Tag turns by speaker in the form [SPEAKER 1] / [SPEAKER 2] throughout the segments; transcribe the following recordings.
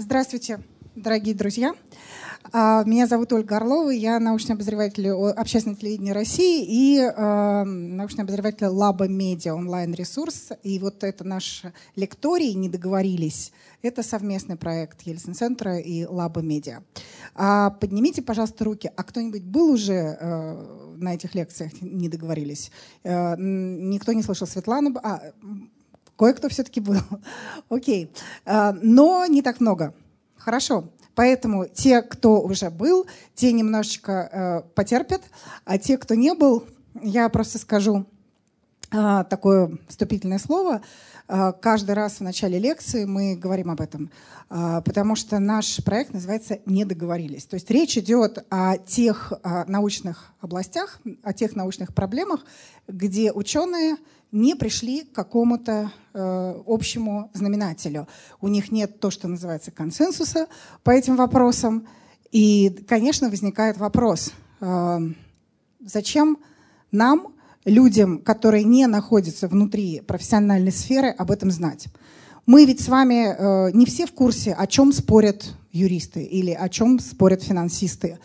[SPEAKER 1] Здравствуйте, дорогие друзья. А, меня зовут Ольга Орлова, я научный обозреватель общественного телевидения России и э, научный обозреватель Лаба Медиа онлайн-ресурс. И вот это наш лекторий «Не договорились». Это совместный проект Ельцин-центра и Лаба Медиа. А, поднимите, пожалуйста, руки. А кто-нибудь был уже на этих лекциях «Не договорились»? Никто не слышал Светлану? А, кое-кто все-таки был. Окей. Э, но не так много. Хорошо. Поэтому те, кто уже был, те немножечко э, потерпят, а те, кто не был, я просто скажу э, такое вступительное слово. Э, каждый раз в начале лекции мы говорим об этом, потому что наш проект называется «Не договорились». То есть речь идет о тех научных областях, о тех научных проблемах, где ученые не пришли к какому-то э, общему знаменателю. У них нет то, что называется консенсуса по этим вопросам. И, конечно, возникает вопрос, э, зачем нам, людям, которые не находятся внутри профессиональной сферы, об этом знать? Мы ведь с вами э, не все в курсе, о чем спорят юристы или о чем спорят финансисты.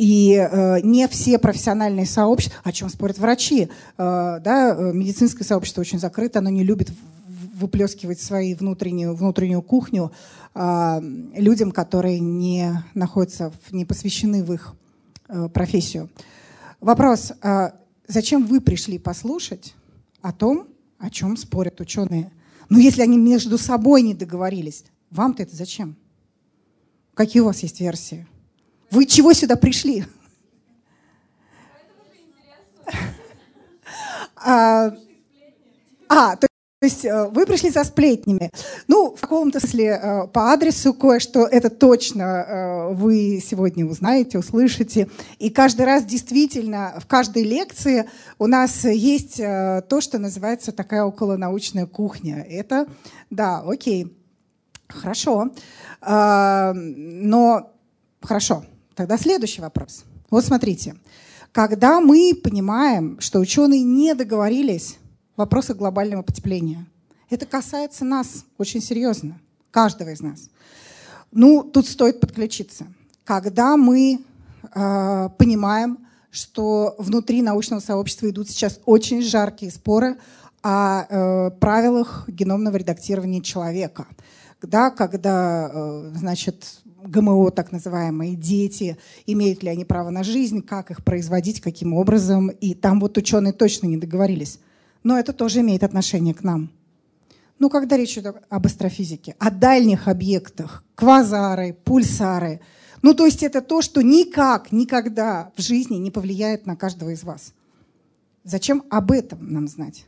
[SPEAKER 1] И э, не все профессиональные сообщества, о чем спорят врачи, э, да, э, медицинское сообщество очень закрыто, оно не любит выплескивать свою внутреннюю, внутреннюю кухню э, людям, которые не находятся, не посвящены в их э, профессию. Вопрос, э, зачем вы пришли послушать о том, о чем спорят ученые? Ну, если они между собой не договорились, вам-то это зачем? Какие у вас есть версии? Вы чего сюда пришли? А, а, то есть э, вы пришли за сплетнями. Ну, в каком-то смысле э, по адресу кое-что, это точно э, вы сегодня узнаете, услышите. И каждый раз действительно в каждой лекции у нас есть то, что называется такая околонаучная кухня. Это, да, окей, хорошо. Но хорошо, Тогда следующий вопрос. Вот смотрите. Когда мы понимаем, что ученые не договорились в вопросах глобального потепления, это касается нас очень серьезно, каждого из нас. Ну, тут стоит подключиться. Когда мы э, понимаем, что внутри научного сообщества идут сейчас очень жаркие споры о э, правилах геномного редактирования человека, да, когда, э, значит, ГМО, так называемые, дети, имеют ли они право на жизнь, как их производить, каким образом. И там вот ученые точно не договорились. Но это тоже имеет отношение к нам. Ну, когда речь идет об астрофизике, о дальних объектах, квазары, пульсары. Ну, то есть это то, что никак, никогда в жизни не повлияет на каждого из вас. Зачем об этом нам знать?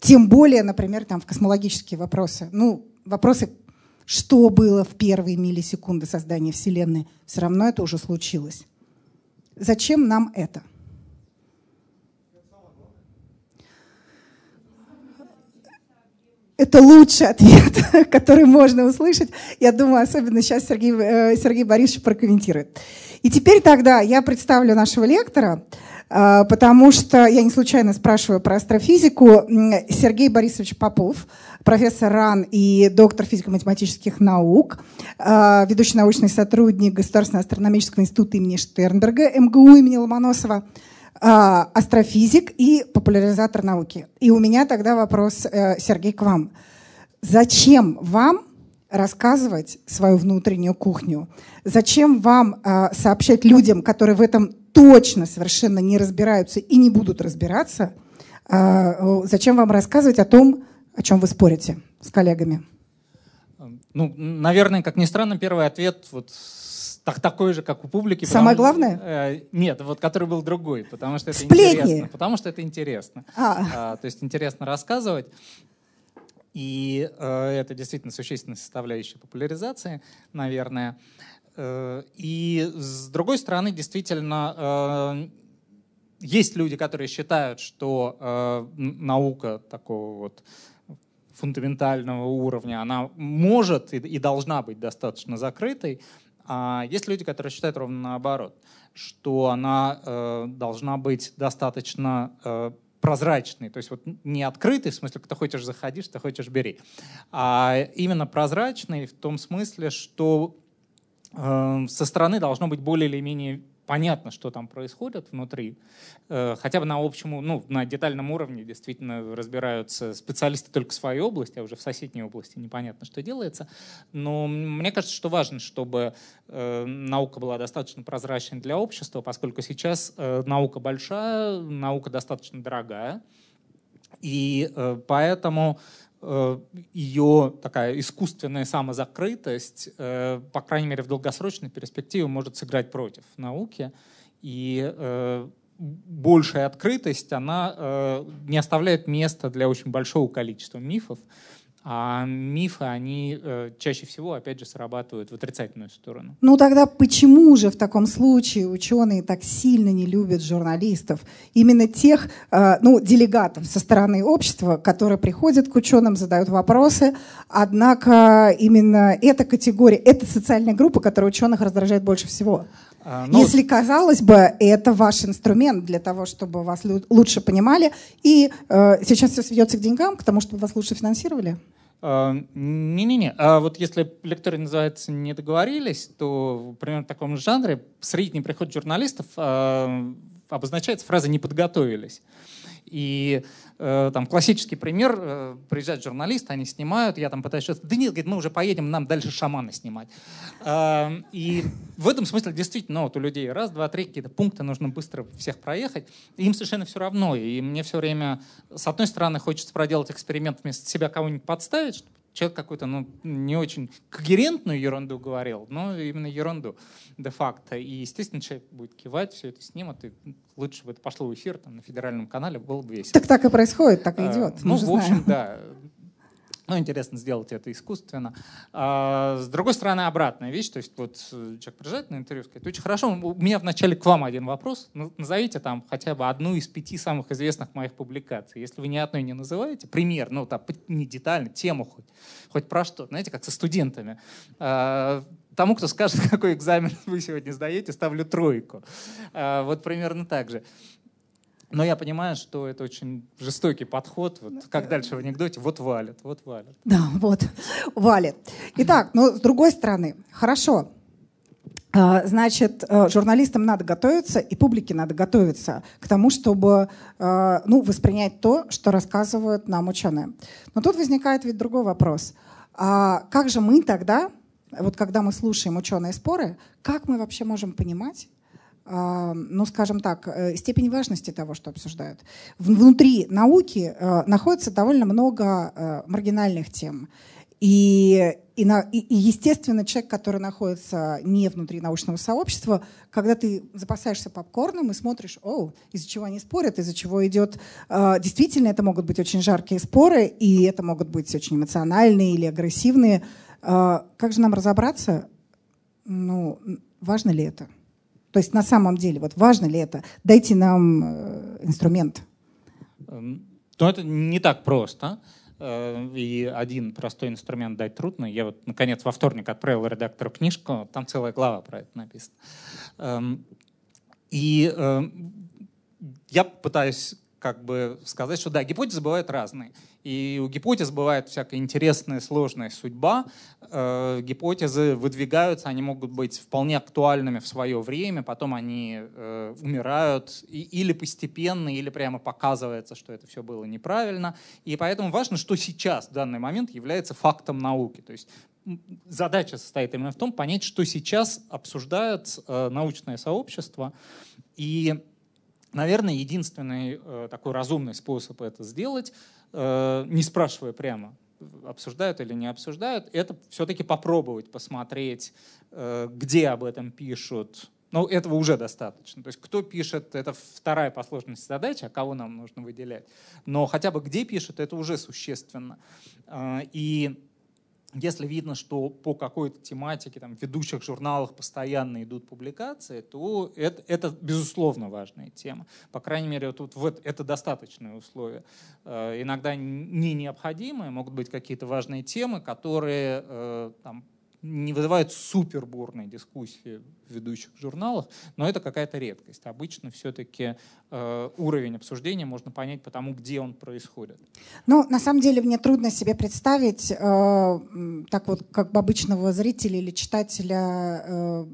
[SPEAKER 1] Тем более, например, там в космологические вопросы. Ну, вопросы что было в первые миллисекунды создания Вселенной, все равно это уже случилось. Зачем нам это? Это лучший ответ, который можно услышать. Я думаю, особенно сейчас Сергей, э, Сергей Борисович прокомментирует. И теперь тогда я представлю нашего лектора, потому что я не случайно спрашиваю про астрофизику. Сергей Борисович Попов – профессор РАН и доктор физико-математических наук, а, ведущий научный сотрудник Государственного астрономического института имени Штернберга, МГУ имени Ломоносова, а, астрофизик и популяризатор науки. И у меня тогда вопрос, э, Сергей, к вам. Зачем вам рассказывать свою внутреннюю кухню? Зачем вам а, сообщать людям, которые в этом точно совершенно не разбираются и не будут разбираться, зачем вам рассказывать о том, о чем вы спорите с коллегами?
[SPEAKER 2] Ну, наверное, как ни странно, первый ответ вот так, такой же, как у публики.
[SPEAKER 1] Самое потому, главное?
[SPEAKER 2] Э, нет, вот который был другой, потому что это
[SPEAKER 1] Сплетни.
[SPEAKER 2] интересно. Потому что это интересно.
[SPEAKER 1] А.
[SPEAKER 2] А, то есть интересно рассказывать. И э, это действительно существенная составляющая популяризации, наверное. Э, и с другой стороны, действительно, э, есть люди, которые считают, что э, наука такого вот фундаментального уровня, она может и, и должна быть достаточно закрытой. А есть люди, которые считают ровно наоборот, что она э, должна быть достаточно э, прозрачный, то есть вот не открытый, в смысле, кто хочешь заходи, что хочешь бери, а именно прозрачный в том смысле, что э, со стороны должно быть более или менее понятно, что там происходит внутри. Э, хотя бы на общем, ну, на детальном уровне действительно разбираются специалисты только в своей области, а уже в соседней области непонятно, что делается. Но мне кажется, что важно, чтобы э, наука была достаточно прозрачной для общества, поскольку сейчас э, наука большая, наука достаточно дорогая. И поэтому ее такая искусственная самозакрытость, э, по крайней мере в долгосрочной перспективе, может сыграть против науки. И э, большая открытость, она не оставляет места для очень большого количества мифов. А мифы, они э, чаще всего, опять же, срабатывают в отрицательную сторону.
[SPEAKER 1] Ну тогда почему же в таком случае ученые так сильно не любят журналистов? Именно тех, э, ну, делегатов со стороны общества, которые приходят к ученым, задают вопросы. Однако именно эта категория, эта социальная группа, которая ученых раздражает больше всего. А, ну, Если, казалось бы, это ваш инструмент для того, чтобы вас лучше понимали, и э, сейчас все сведется к деньгам, к тому, чтобы вас лучше финансировали?
[SPEAKER 2] А, не-не-не. А вот если лекторы называется «Не договорились», то примерно в таком жанре средний приход журналистов э, обозначается фраза «не подготовились». И э, там классический пример, э, приезжают журналисты, они снимают, я там пытаюсь что-то, да нет, говорит, мы уже поедем, нам дальше шамана снимать. Э, и в этом смысле действительно, вот у людей раз, два, три какие-то пункты, нужно быстро всех проехать, им совершенно все равно, и мне все время, с одной стороны, хочется проделать эксперимент вместо себя кого-нибудь подставить, чтобы человек какой-то ну, не очень когерентную ерунду говорил, но именно ерунду де-факто. И, естественно, человек будет кивать, все это снимут, и лучше бы это пошло в эфир там, на федеральном канале, было бы весело.
[SPEAKER 1] Так так и происходит, так и а, идет.
[SPEAKER 2] ну, в общем, знаем. да. Ну, интересно сделать это искусственно. А, с другой стороны, обратная вещь. То есть вот э, человек приезжает на интервью, сказать, очень хорошо, у меня вначале к вам один вопрос. Назовите там хотя бы одну из пяти самых известных моих публикаций. Если вы ни одной не называете, пример, ну, там, не детально, тему хоть, хоть про что. Знаете, как со студентами. А, тому, кто скажет, какой экзамен вы сегодня сдаете, ставлю тройку. А, вот примерно так же. Но я понимаю, что это очень жестокий подход. Вот как дальше в анекдоте, вот валит, вот валит.
[SPEAKER 1] Да, вот, валит. Итак, но с другой стороны, хорошо, а, Значит, э, журналистам надо готовиться, и публике надо готовиться к тому, чтобы э, ну, воспринять то, что рассказывают нам ученые. Но тут возникает ведь другой вопрос. А как же мы тогда, вот когда мы слушаем ученые споры, как мы вообще можем понимать, ну, скажем так, э, степень важности того, что обсуждают. Внутри науки э, находится довольно много э, маргинальных тем. И, и, на, и, и, естественно, человек, который находится не внутри научного сообщества, когда ты запасаешься попкорном и смотришь, о, из-за чего они спорят, из-за чего идет... Действительно, это могут быть очень жаркие споры, и это могут быть очень эмоциональные или агрессивные. Как же нам разобраться? Ну, важно ли это? То есть на самом деле, вот важно ли это? Дайте нам э, инструмент.
[SPEAKER 2] Эм, ну, это не так просто. Э, и один простой инструмент дать трудно. Я вот, наконец, во вторник отправил редактору книжку, там целая глава про это написана. Эм, и эм, я пытаюсь как бы сказать, что да, гипотезы бывают разные. И у гипотез бывает всякая интересная, сложная судьба. Э, гипотезы выдвигаются, они могут быть вполне актуальными в свое время, потом они э, умирают и, или постепенно, или прямо показывается, что это все было неправильно. И поэтому важно, что сейчас, в данный момент, является фактом науки. То есть задача состоит именно в том, понять, что сейчас обсуждает э, научное сообщество. И Наверное, единственный э, такой разумный способ это сделать, э, не спрашивая прямо, обсуждают или не обсуждают, это все-таки попробовать посмотреть, э, где об этом пишут. Но этого уже достаточно. То есть кто пишет, это вторая по сложности задача, а кого нам нужно выделять. Но хотя бы где пишут, это уже существенно. Э, и если видно, что по какой-то тематике там, в ведущих журналах постоянно идут публикации, то это, это безусловно важная тема. По крайней мере, тут вот это достаточное условие. Э, иногда не необходимые, могут быть какие-то важные темы, которые э, там, не вызывают супер бурные дискуссии в ведущих журналах, но это какая-то редкость. Обычно все-таки э, уровень обсуждения можно понять по тому, где он происходит.
[SPEAKER 1] Ну, на самом деле, мне трудно себе представить, э, так вот, как бы обычного зрителя или читателя э,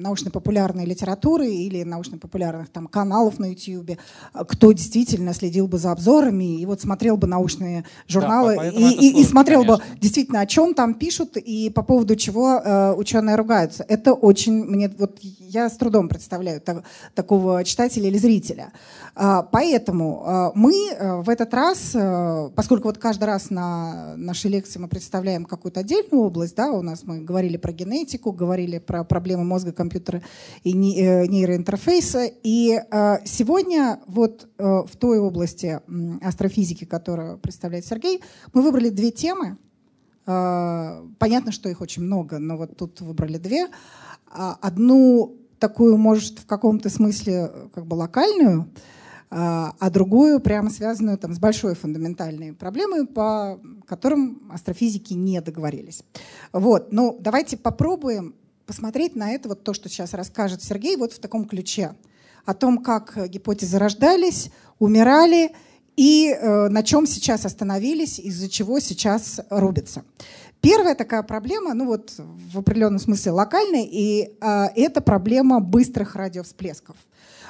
[SPEAKER 1] научно-популярной литературы или научно-популярных там каналов на YouTube, кто действительно следил бы за обзорами и вот смотрел бы научные журналы да, и, и, и смотрел конечно. бы действительно, о чем там пишут и по поводу чего э, ученые ругаются. Это очень мне вот я с трудом представляю так, такого читателя или зрителя. А, поэтому а, мы э, в этот раз, э, поскольку вот каждый раз на нашей лекции мы представляем какую-то отдельную область, да, у нас мы говорили про генетику, говорили про проблемы мозга, компьютера и э, нейроинтерфейса, и сегодня вот в той области астрофизики, которую представляет Сергей, мы выбрали две темы. Понятно, что их очень много, но вот тут выбрали две. А, одну такую, может, в каком-то смысле как бы локальную, а, другую прямо связанную там, с большой фундаментальной проблемой, по которым астрофизики не договорились. Вот. Ну, давайте попробуем посмотреть на это, вот то, что сейчас расскажет Сергей, вот в таком ключе. О том, как гипотезы рождались, умирали и э, на чем сейчас остановились, из-за чего сейчас рубятся. Первая такая проблема, ну вот в определенном смысле локальная, и э, это проблема быстрых радиовсплесков.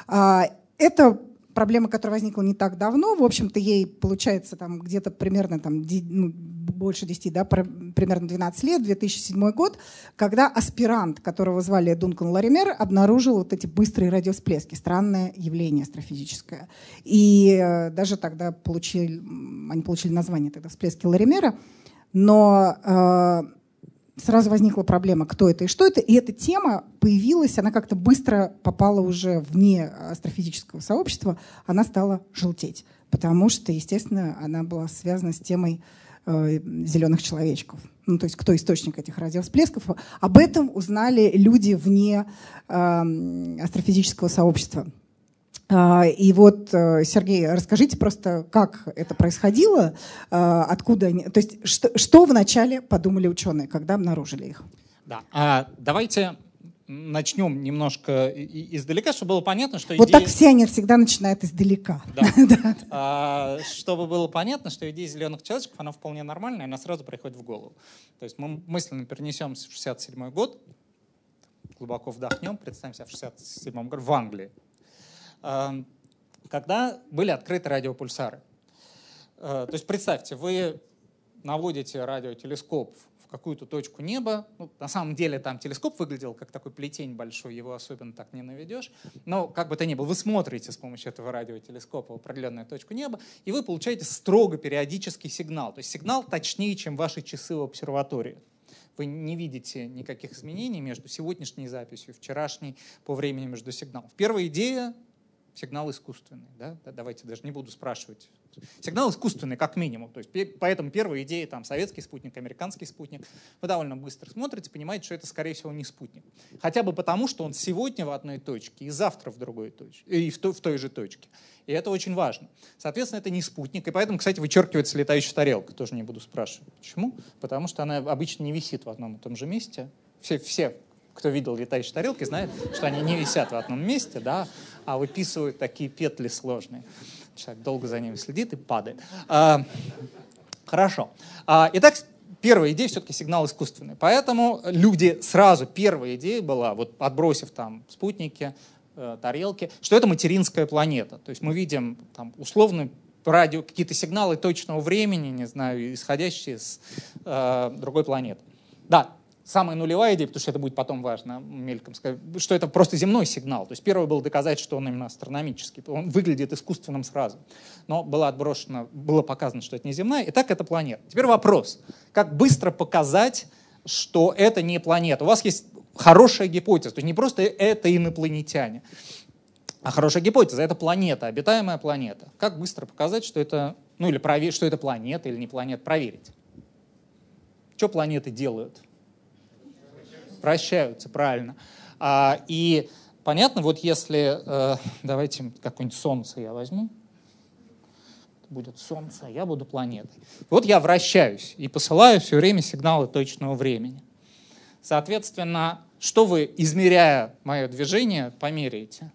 [SPEAKER 1] Э, это проблема, которая возникла не так давно. В общем-то, ей получается там где-то примерно там, ну, больше 10, да, примерно 12 лет, 2007 год, когда аспирант, которого звали Дункан Лаример, обнаружил вот эти быстрые радиовсплески. Странное явление астрофизическое. И э, даже тогда получили, они получили название тогда всплески Ларимера. Но э, сразу возникла проблема, кто это и что это. И эта тема появилась, она как-то быстро попала уже вне астрофизического сообщества, она стала желтеть. Потому что, естественно, она была связана с темой зеленых человечков. Ну, то есть кто источник этих радиовсплесков. Об этом узнали люди вне э, астрофизического сообщества. А, и вот, э, Сергей, расскажите просто, как это происходило, откуда они... То есть что, что вначале подумали ученые, когда обнаружили их?
[SPEAKER 2] Да, а, давайте начнем немножко издалека, чтобы было понятно, что
[SPEAKER 1] Вот так все они всегда начинают издалека.
[SPEAKER 2] Да. а, чтобы было понятно, что идея зеленых человечков, она вполне нормальная, она сразу приходит в голову. То есть мы мысленно перенесемся в 67 год, глубоко вдохнем, представим себя в 67 году в Англии когда были открыты радиопульсары. Э, то есть представьте, вы наводите радиотелескоп какую-то точку неба. Ну, на самом деле там телескоп выглядел как такой плетень большой, его особенно так не наведешь. Но как бы то ни было, вы смотрите с помощью этого радиотелескопа определенную точку неба, и вы получаете строго периодический сигнал. То есть сигнал точнее, чем ваши часы в обсерватории. Вы не видите никаких изменений между сегодняшней записью и вчерашней по времени между сигналом. Первая идея сигнал искусственный. Да? Давайте даже не буду спрашивать. Сигнал искусственный, как минимум. То есть, поэтому первая идея, там, советский спутник, американский спутник, вы довольно быстро смотрите, понимаете, что это, скорее всего, не спутник. Хотя бы потому, что он сегодня в одной точке и завтра в другой точке, и в той, в той же точке. И это очень важно. Соответственно, это не спутник. И поэтому, кстати, вычеркивается летающая тарелка. Тоже не буду спрашивать. Почему? Потому что она обычно не висит в одном и том же месте. Все, все кто видел летающие тарелки, знает, что они не висят в одном месте, да, а выписывают такие петли сложные. Человек долго за ними следит и падает. А, хорошо. А, итак, первая идея все-таки сигнал искусственный. Поэтому люди сразу, первая идея была, вот отбросив там спутники, э, тарелки, что это материнская планета. То есть мы видим там условно радио, какие-то сигналы точного времени, не знаю, исходящие с э, другой планеты. Да, самая нулевая идея, потому что это будет потом важно, мельком сказать, что это просто земной сигнал. То есть первое было доказать, что он именно астрономический. Он выглядит искусственным сразу. Но было отброшено, было показано, что это не земная. И так это планета. Теперь вопрос. Как быстро показать, что это не планета? У вас есть хорошая гипотеза. То есть не просто это инопланетяне, а хорошая гипотеза. Это планета, обитаемая планета. Как быстро показать, что это, ну или проверить, что это планета или не планета, проверить? Что планеты делают? Прощаются, правильно. А, и понятно, вот если, э, давайте какое-нибудь солнце я возьму, будет солнце, а я буду планетой. Вот я вращаюсь и посылаю все время сигналы точного времени. Соответственно, что вы, измеряя мое движение, померяете?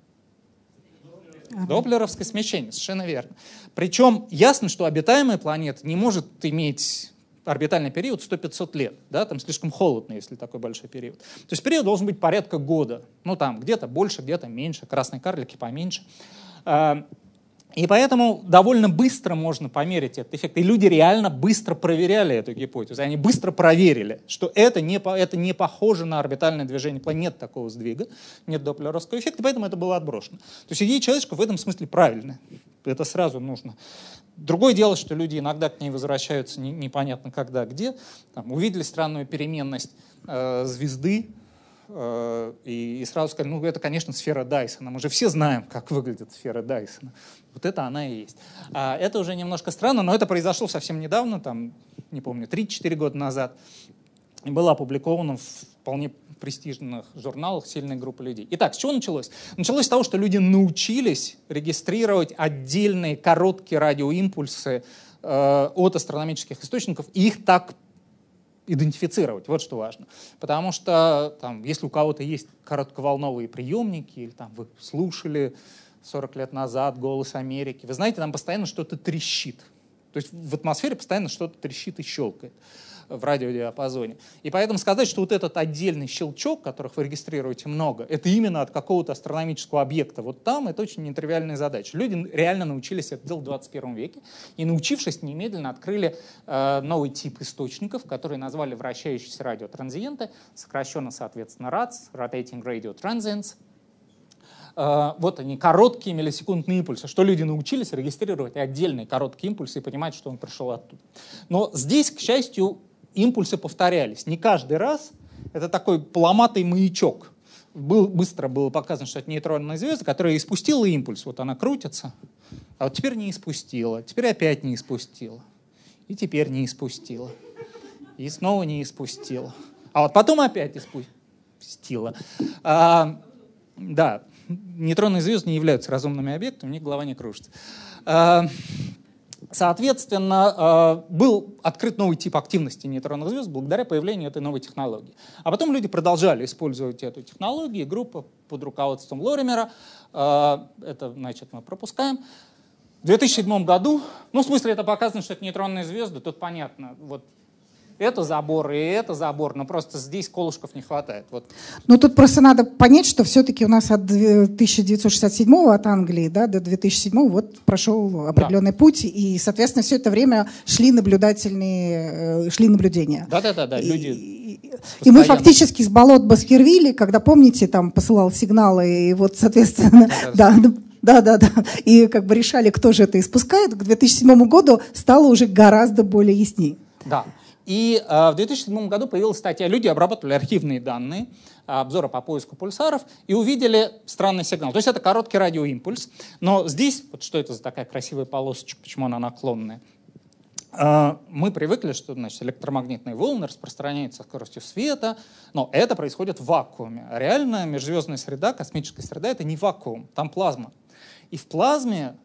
[SPEAKER 2] Доплеровское смещение, совершенно верно. Причем ясно, что обитаемая планета не может иметь орбитальный период 100-500 лет, да, там слишком холодно, если такой большой период. То есть период должен быть порядка года, ну там где-то больше, где-то меньше, красные карлики поменьше. А, и поэтому довольно быстро можно померить этот эффект. И люди реально быстро проверяли эту гипотезу. Они быстро проверили, что это не, это не похоже на орбитальное движение планеты. Нет такого сдвига, нет доплеровского эффекта, поэтому это было отброшено. То есть идея человечка в этом смысле правильная. Это сразу нужно. Другое дело, что люди иногда к ней возвращаются не, непонятно когда, где. Там, увидели странную переменность э, звезды, э, и, и сразу сказали, ну это, конечно, сфера Дайсона. Мы же все знаем, как выглядит сфера Дайсона. Вот это она и есть. А это уже немножко странно, но это произошло совсем недавно, там, не помню, 3-4 года назад. И было опубликовано вполне престижных журналах сильная группа людей. Итак, с чего началось? Началось с того, что люди научились регистрировать отдельные короткие радиоимпульсы э, от астрономических источников и их так идентифицировать. Вот что важно. Потому что там, если у кого-то есть коротковолновые приемники, или там вы слушали 40 лет назад «Голос Америки», вы знаете, там постоянно что-то трещит. То есть в атмосфере постоянно что-то трещит и щелкает в радиодиапазоне. И поэтому сказать, что вот этот отдельный щелчок, которых вы регистрируете много, это именно от какого-то астрономического объекта вот там, это очень нетривиальная задача. Люди реально научились это делать в 21 веке, и научившись, немедленно открыли э, новый тип источников, которые назвали вращающиеся радиотранзиенты, сокращенно, соответственно, RATS, Rotating Radio Transients, э, вот они, короткие миллисекундные импульсы, что люди научились регистрировать отдельные короткие импульсы и понимать, что он пришел оттуда. Но здесь, к счастью, импульсы повторялись. Не каждый раз. Это такой поломатый маячок. Был, быстро было показано, что это нейтронная звезда, которая испустила импульс. Вот она крутится, а вот теперь не испустила, теперь опять не испустила. И теперь не испустила. И снова не испустила. А вот потом опять испустила. А, да, нейтронные звезды не являются разумными объектами, у них голова не кружится. А, Соответственно, э, был открыт новый тип активности нейтронных звезд благодаря появлению этой новой технологии. А потом люди продолжали использовать эту технологию. Группа под руководством Лоримера, э, это, значит, мы пропускаем, в 2007 году, ну, в смысле, это показано, что это нейтронные звезды, тут понятно, вот это забор и это забор, но просто здесь колышков не хватает. Вот.
[SPEAKER 1] Ну тут просто надо понять, что все-таки у нас от 1967 от Англии да, до 2007 вот прошел определенный да. путь, и, соответственно, все это время шли наблюдательные, э, шли наблюдения.
[SPEAKER 2] Да-да-да, да, люди...
[SPEAKER 1] И, и мы фактически с болот Баскервилли, когда, помните, там посылал сигналы, и вот, соответственно, да, да, да, да. И как бы решали, кто же это испускает. К 2007 году стало уже гораздо более яснее.
[SPEAKER 2] Да. И э, в 2007 году появилась статья, люди обрабатывали архивные данные, обзора по поиску пульсаров, и увидели странный сигнал. То есть это короткий радиоимпульс, но здесь, вот что это за такая красивая полосочка, почему она наклонная? Э, мы привыкли, что значит, электромагнитные волны распространяются скоростью света, но это происходит в вакууме. А реально межзвездная среда, космическая среда — это не вакуум, там плазма. И в плазме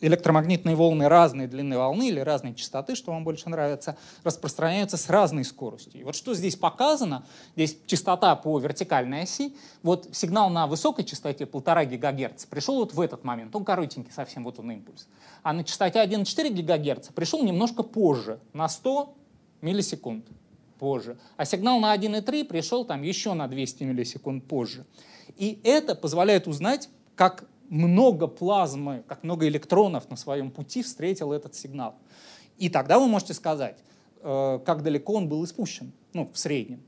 [SPEAKER 2] электромагнитные волны разной длины волны или разной частоты, что вам больше нравится, распространяются с разной скоростью. И вот что здесь показано, здесь частота по вертикальной оси, вот сигнал на высокой частоте 1,5 ГГц пришел вот в этот момент, он коротенький совсем, вот он импульс. А на частоте 1,4 ГГц пришел немножко позже, на 100 миллисекунд позже. А сигнал на 1,3 пришел там еще на 200 миллисекунд позже. И это позволяет узнать, как много плазмы, как много электронов на своем пути встретил этот сигнал. И тогда вы можете сказать, э, как далеко он был испущен, ну, в среднем,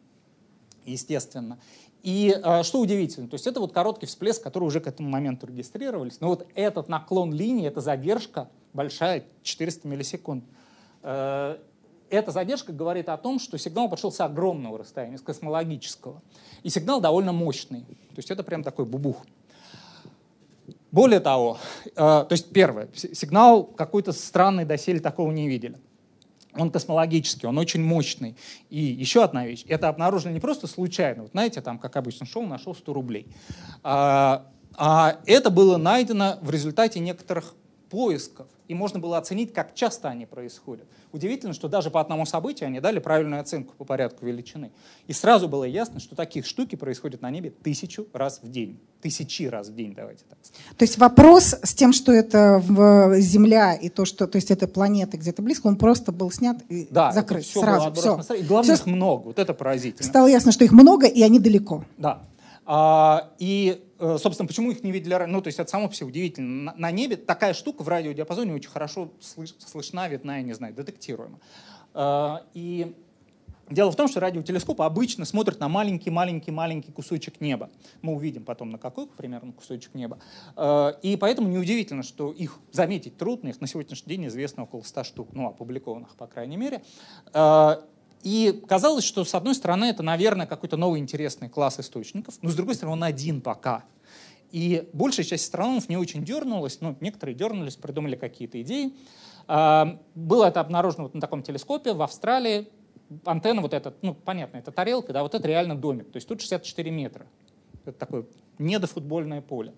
[SPEAKER 2] естественно. И э, что удивительно, то есть это вот короткий всплеск, который уже к этому моменту регистрировались, но вот этот наклон линии, эта задержка большая, 400 миллисекунд, э, эта задержка говорит о том, что сигнал пошел с огромного расстояния, с космологического. И сигнал довольно мощный. То есть это прям такой бубух. Более того, э, то есть первое, сигнал какой-то странный, доселе такого не видели. Он космологический, он очень мощный. И еще одна вещь, это обнаружили не просто случайно, вот знаете, там, как обычно, шел, нашел 100 рублей. А, а это было найдено в результате некоторых поисков, и можно было оценить, как часто они происходят. Удивительно, что даже по одному событию они дали правильную оценку по порядку величины. И сразу было ясно, что таких штуки происходят на небе тысячу раз в день. Тысячи раз в день, давайте так
[SPEAKER 1] сказать. То есть вопрос с тем, что это в Земля и то, что то есть это планета где-то близко, он просто был снят и
[SPEAKER 2] да,
[SPEAKER 1] закрыт
[SPEAKER 2] все
[SPEAKER 1] сразу.
[SPEAKER 2] Было все. И главное, все. их много. Вот это поразительно.
[SPEAKER 1] Стало ясно, что их много, и они далеко.
[SPEAKER 2] Да. А, и, э, собственно, почему их не видели раньше? Ну, то есть это само по себе удивительно. На, небе такая штука в радиодиапазоне очень хорошо слыш, слышна, видна, я не знаю, детектируема. А, и дело в том, что радиотелескоп обычно смотрит на маленький-маленький-маленький кусочек неба. Мы увидим потом, на какой примерно кусочек неба. А, и поэтому неудивительно, что их заметить трудно. Их на сегодняшний день известно около 100 штук, ну, опубликованных, по крайней мере. И казалось, что с одной стороны это, наверное, какой-то новый интересный класс источников, но с другой стороны он один пока. И большая часть астрономов не очень дернулась, ну, некоторые дернулись, придумали какие-то идеи. А, было это обнаружено вот на таком телескопе в Австралии. Антенна вот эта, ну, понятно, это тарелка, да, вот это реально домик. То есть тут 64 метра. Это такое недофутбольное поле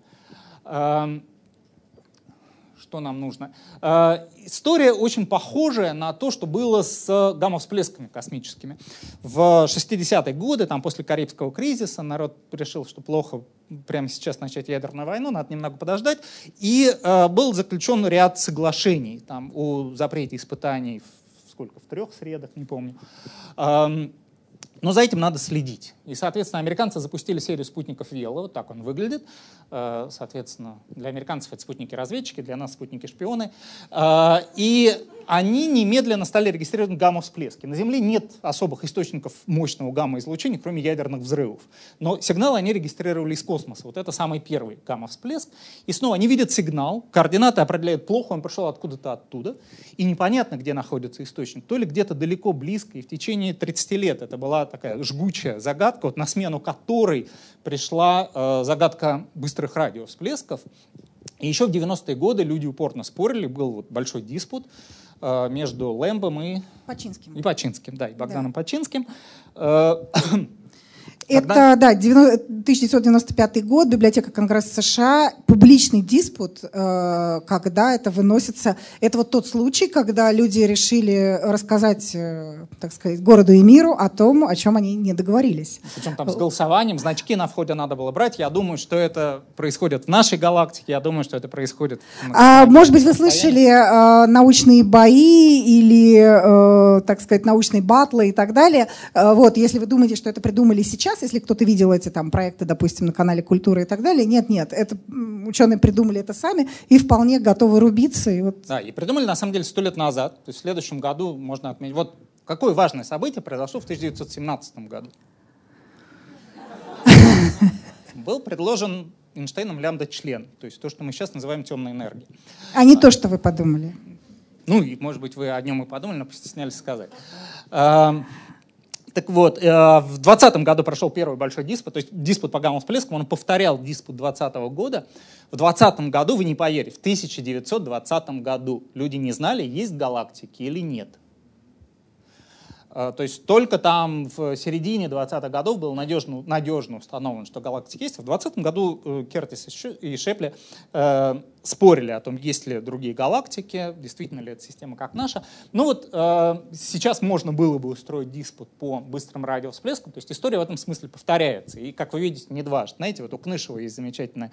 [SPEAKER 2] что нам нужно. Э, история очень похожая на то, что было с гамма-всплесками космическими. В 60-е годы, там, после Карибского кризиса, народ решил, что плохо прямо сейчас начать ядерную войну, надо немного подождать. И э, был заключен ряд соглашений там, о запрете испытаний в, сколько, в трех средах, не помню. Эм, но за этим надо следить. И, соответственно, американцы запустили серию спутников Вела, вот так он выглядит. Э, соответственно, для американцев это спутники-разведчики, для нас спутники-шпионы. Э, и они немедленно стали регистрировать гамма-всплески. На Земле нет особых источников мощного гамма-излучения, кроме ядерных взрывов. Но сигналы они регистрировали из космоса. Вот это самый первый гамма-всплеск. И снова они видят сигнал, координаты определяют плохо, он пришел откуда-то оттуда. И непонятно, где находится источник. То ли где-то далеко, близко. И в течение 30 лет это была такая жгучая загадка, вот на смену которой пришла э, загадка быстрых радиовсплесков. И еще в 90-е годы люди упорно спорили, был вот большой диспут, между Лэмбом и
[SPEAKER 1] Починским.
[SPEAKER 2] И Починским, да, и Богданом да. Починским. Э,
[SPEAKER 1] это, да, 1995 год, библиотека Конгресса США, публичный диспут, э, когда это выносится. Это вот тот случай, когда люди решили рассказать, э, так сказать, городу и миру о том, о чем они не договорились.
[SPEAKER 2] Причем там с голосованием, значки на входе надо было брать. Я думаю, что это происходит в нашей галактике, я думаю, что это происходит...
[SPEAKER 1] А, может быть, вы слышали э, научные бои или, так сказать, научные батлы и так далее. Вот, если вы думаете, что это придумали сейчас, если кто-то видел эти там проекты, допустим, на канале Культуры и так далее, нет, нет, это ученые придумали это сами и вполне готовы рубиться. И вот...
[SPEAKER 2] Да, и придумали на самом деле сто лет назад. То есть в следующем году можно отметить. Вот какое важное событие произошло в 1917 году. Был предложен Эйнштейном лямбда-член, то есть то, что мы сейчас называем темной энергией.
[SPEAKER 1] А не то, что вы подумали.
[SPEAKER 2] Ну, и, может быть, вы о нем и подумали, но постеснялись сказать. Так вот, э, в 2020 году прошел первый большой диспут, то есть диспут по гамма-всплескам, он повторял диспут 2020 года. В 2020 году, вы не поверите, в 1920 году люди не знали, есть галактики или нет. Э, то есть только там в середине 20-х годов было надежно, надежно установлено, что галактики есть. В 20 году э, Кертис и Шепли э, спорили о том, есть ли другие галактики, действительно ли эта система как наша. Ну вот э, сейчас можно было бы устроить диспут по быстрым радиовсплескам, то есть история в этом смысле повторяется. И, как вы видите, не дважды. Знаете, вот у Кнышева есть замечательная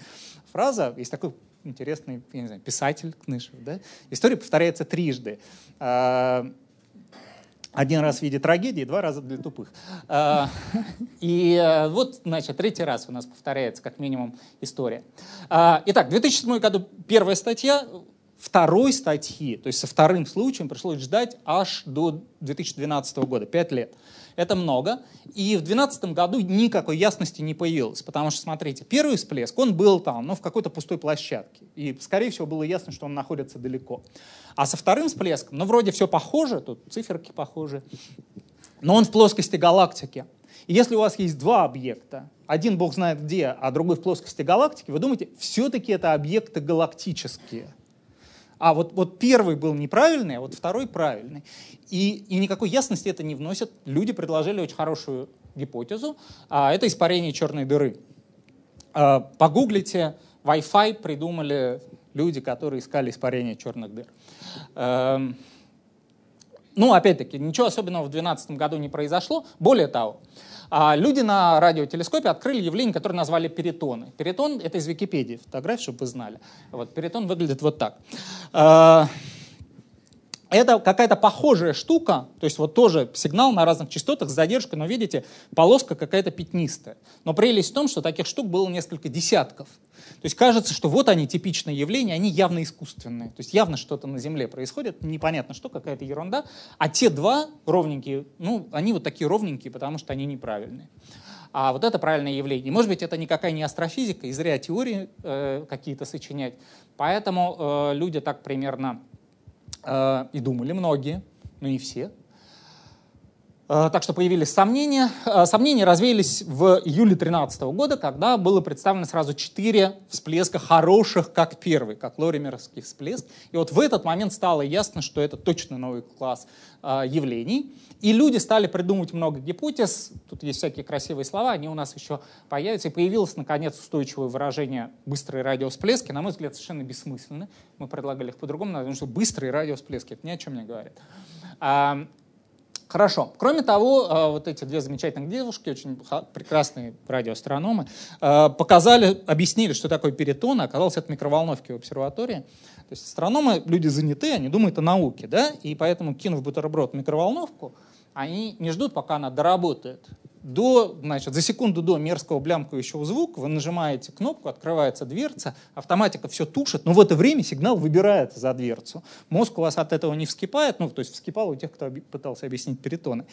[SPEAKER 2] фраза, есть такой интересный я не знаю, писатель Кнышев, да? История повторяется трижды. Э, один раз в виде трагедии, два раза для тупых. А, и э, вот, значит, третий раз у нас повторяется, как минимум, история. А, итак, 2007 году первая статья, второй статьи, то есть со вторым случаем пришлось ждать аж до 2012 года, пять лет. Это много. И в 2012 году никакой ясности не появилось. Потому что, смотрите, первый всплеск, он был там, ну, в какой-то пустой площадке. И, скорее всего, было ясно, что он находится далеко. А со вторым всплеском, ну, вроде все похоже, тут циферки похожи, но он в плоскости галактики. И если у вас есть два объекта, один бог знает где, а другой в плоскости галактики, вы думаете, все-таки это объекты галактические – а вот, вот первый был неправильный, а вот второй правильный. И, и никакой ясности это не вносит. Люди предложили очень хорошую гипотезу. А, это испарение черной дыры. А, погуглите, Wi-Fi придумали люди, которые искали испарение черных дыр. Эм, ну, опять-таки, ничего особенного в 2012 году не произошло. Более того, а, люди на радиотелескопе открыли явление, которое назвали перитоны. Перитон — это из Википедии фотография, чтобы вы знали. Вот, перитон выглядит вот так. Это какая-то похожая штука, то есть вот тоже сигнал на разных частотах с задержкой, но видите, полоска какая-то пятнистая. Но прелесть в том, что таких штук было несколько десятков. То есть кажется, что вот они типичные явления, они явно искусственные. То есть явно что-то на Земле происходит, непонятно что, какая-то ерунда. А те два ровненькие, ну, они вот такие ровненькие, потому что они неправильные. А вот это правильное явление. Может быть, это никакая не астрофизика, и зря теории э, какие-то сочинять. Поэтому э, люди так примерно и думали, многие, но не все, так что появились сомнения. Э, сомнения развеялись в июле 2013 года, когда было представлено сразу четыре всплеска хороших, как первый, как лоримеровский всплеск. И вот в этот момент стало ясно, что это точно новый класс э, явлений. И люди стали придумывать много гипотез. Тут есть всякие красивые слова, они у нас еще появятся. И появилось, наконец, устойчивое выражение «быстрые радиовсплески». На мой взгляд, совершенно бессмысленно. Мы предлагали их по-другому, потому что быстрые радиовсплески — это ни о чем не говорит. Хорошо. Кроме того, э, вот эти две замечательных девушки, очень прекрасные радиоастрономы, э, показали, объяснили, что такое перитон, а оказалось, это микроволновки в обсерватории. То есть астрономы, люди заняты, они думают о науке, да, и поэтому, кинув бутерброд микроволновку, они не ждут, пока она доработает до, значит, за секунду до мерзкого блямкающего звука вы нажимаете кнопку, открывается дверца, автоматика все тушит, но в это время сигнал выбирается за дверцу. Мозг у вас от этого не вскипает, ну, то есть вскипал у тех, кто пытался объяснить перитоны.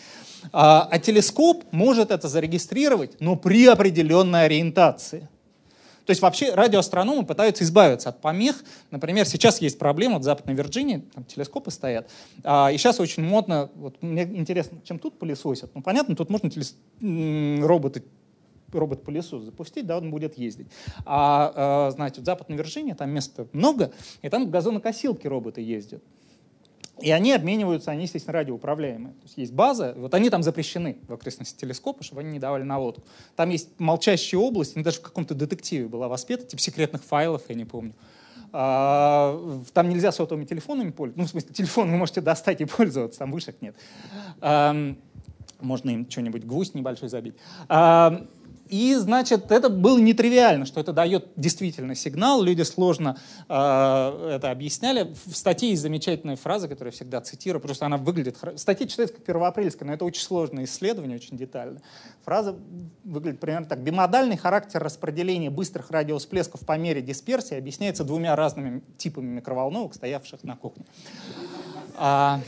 [SPEAKER 2] А, а телескоп может это зарегистрировать, но при определенной ориентации. То есть вообще радиоастрономы пытаются избавиться от помех. Например, сейчас есть проблема в Западной Вирджинии, там телескопы стоят, а, и сейчас очень модно, вот мне интересно, чем тут пылесосят. Ну понятно, тут можно телес... роботы робот-пылесос запустить, да, он будет ездить. А, а знаете, в Западной Вирджинии там места много, и там газонокосилки роботы ездят. И они обмениваются, они, естественно, радиоуправляемые. То есть есть база, вот они там запрещены в окрестности телескопа, чтобы они не давали наводку. Там есть молчащая область, они даже в каком-то детективе была воспета, типа секретных файлов, я не помню. А, там нельзя сотовыми телефонами пользоваться. Ну, в смысле, телефон вы можете достать и пользоваться, там вышек нет. А, можно им что-нибудь, гвоздь небольшой забить. А, и, значит, это было нетривиально, что это дает действительно сигнал. Люди сложно э, это объясняли. В статье есть замечательная фраза, которую я всегда цитирую, просто она выглядит... Статья читается как первоапрельская, но это очень сложное исследование, очень детально. Фраза выглядит примерно так. Бимодальный характер распределения быстрых радиовсплесков по мере дисперсии объясняется двумя разными типами микроволновок, стоявших на кухне. А,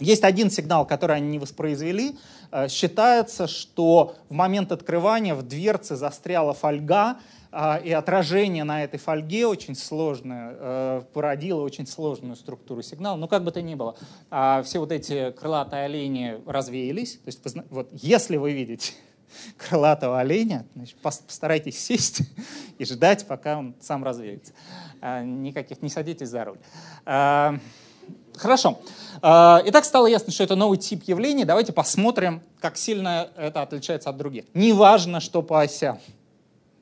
[SPEAKER 2] есть один сигнал, который они не воспроизвели. Э, считается, что в момент открывания в дверце застряла фольга, э, и отражение на этой фольге очень сложное, э, породило очень сложную структуру сигнала. Но как бы то ни было, а все вот эти крылатые олени развеялись. То есть, вот, если вы видите крылатого оленя, значит, постарайтесь сесть и ждать, пока он сам развеется. Никаких, не садитесь за руль. Хорошо. А, итак, стало ясно, что это новый тип явления. Давайте посмотрим, как сильно это отличается от других. Неважно, что по осям.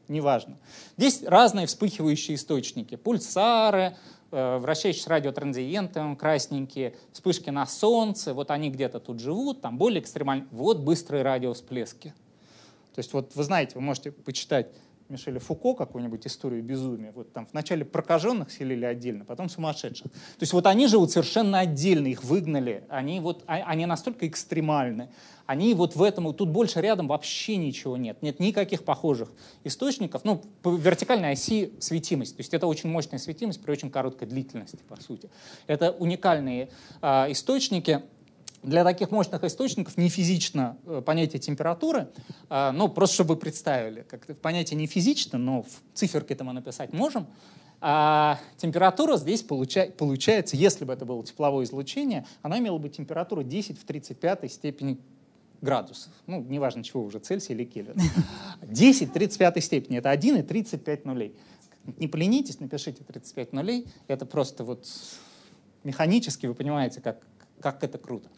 [SPEAKER 2] Неважно. Здесь разные вспыхивающие источники. Пульсары, э, вращающиеся радиотранзиенты красненькие, вспышки на солнце, вот они где-то тут живут, там более экстремальные. Вот быстрые радиовсплески. То есть вот вы знаете, вы можете почитать Мишеля Фуко какую-нибудь историю безумия. Вот там вначале прокаженных селили отдельно, потом сумасшедших. То есть вот они живут совершенно отдельно, их выгнали. Они, вот, а, они настолько экстремальны. Они вот в этом, тут больше рядом вообще ничего нет. Нет никаких похожих источников. Ну, по вертикальной оси светимость. То есть это очень мощная светимость при очень короткой длительности, по сути. Это уникальные э, источники для таких мощных источников не физично э, понятие температуры, а, ну, просто чтобы вы представили, как понятие не физично, но в циферке это мы написать можем, а температура здесь получа, получается, если бы это было тепловое излучение, она имела бы температуру 10 в 35 степени градусов. Ну, неважно, чего уже, Цельсия или Кельвин. 10 в 35 степени — это 1 и 35 нулей. Не поленитесь, напишите 35 нулей. Это просто вот механически, вы понимаете, как как это круто.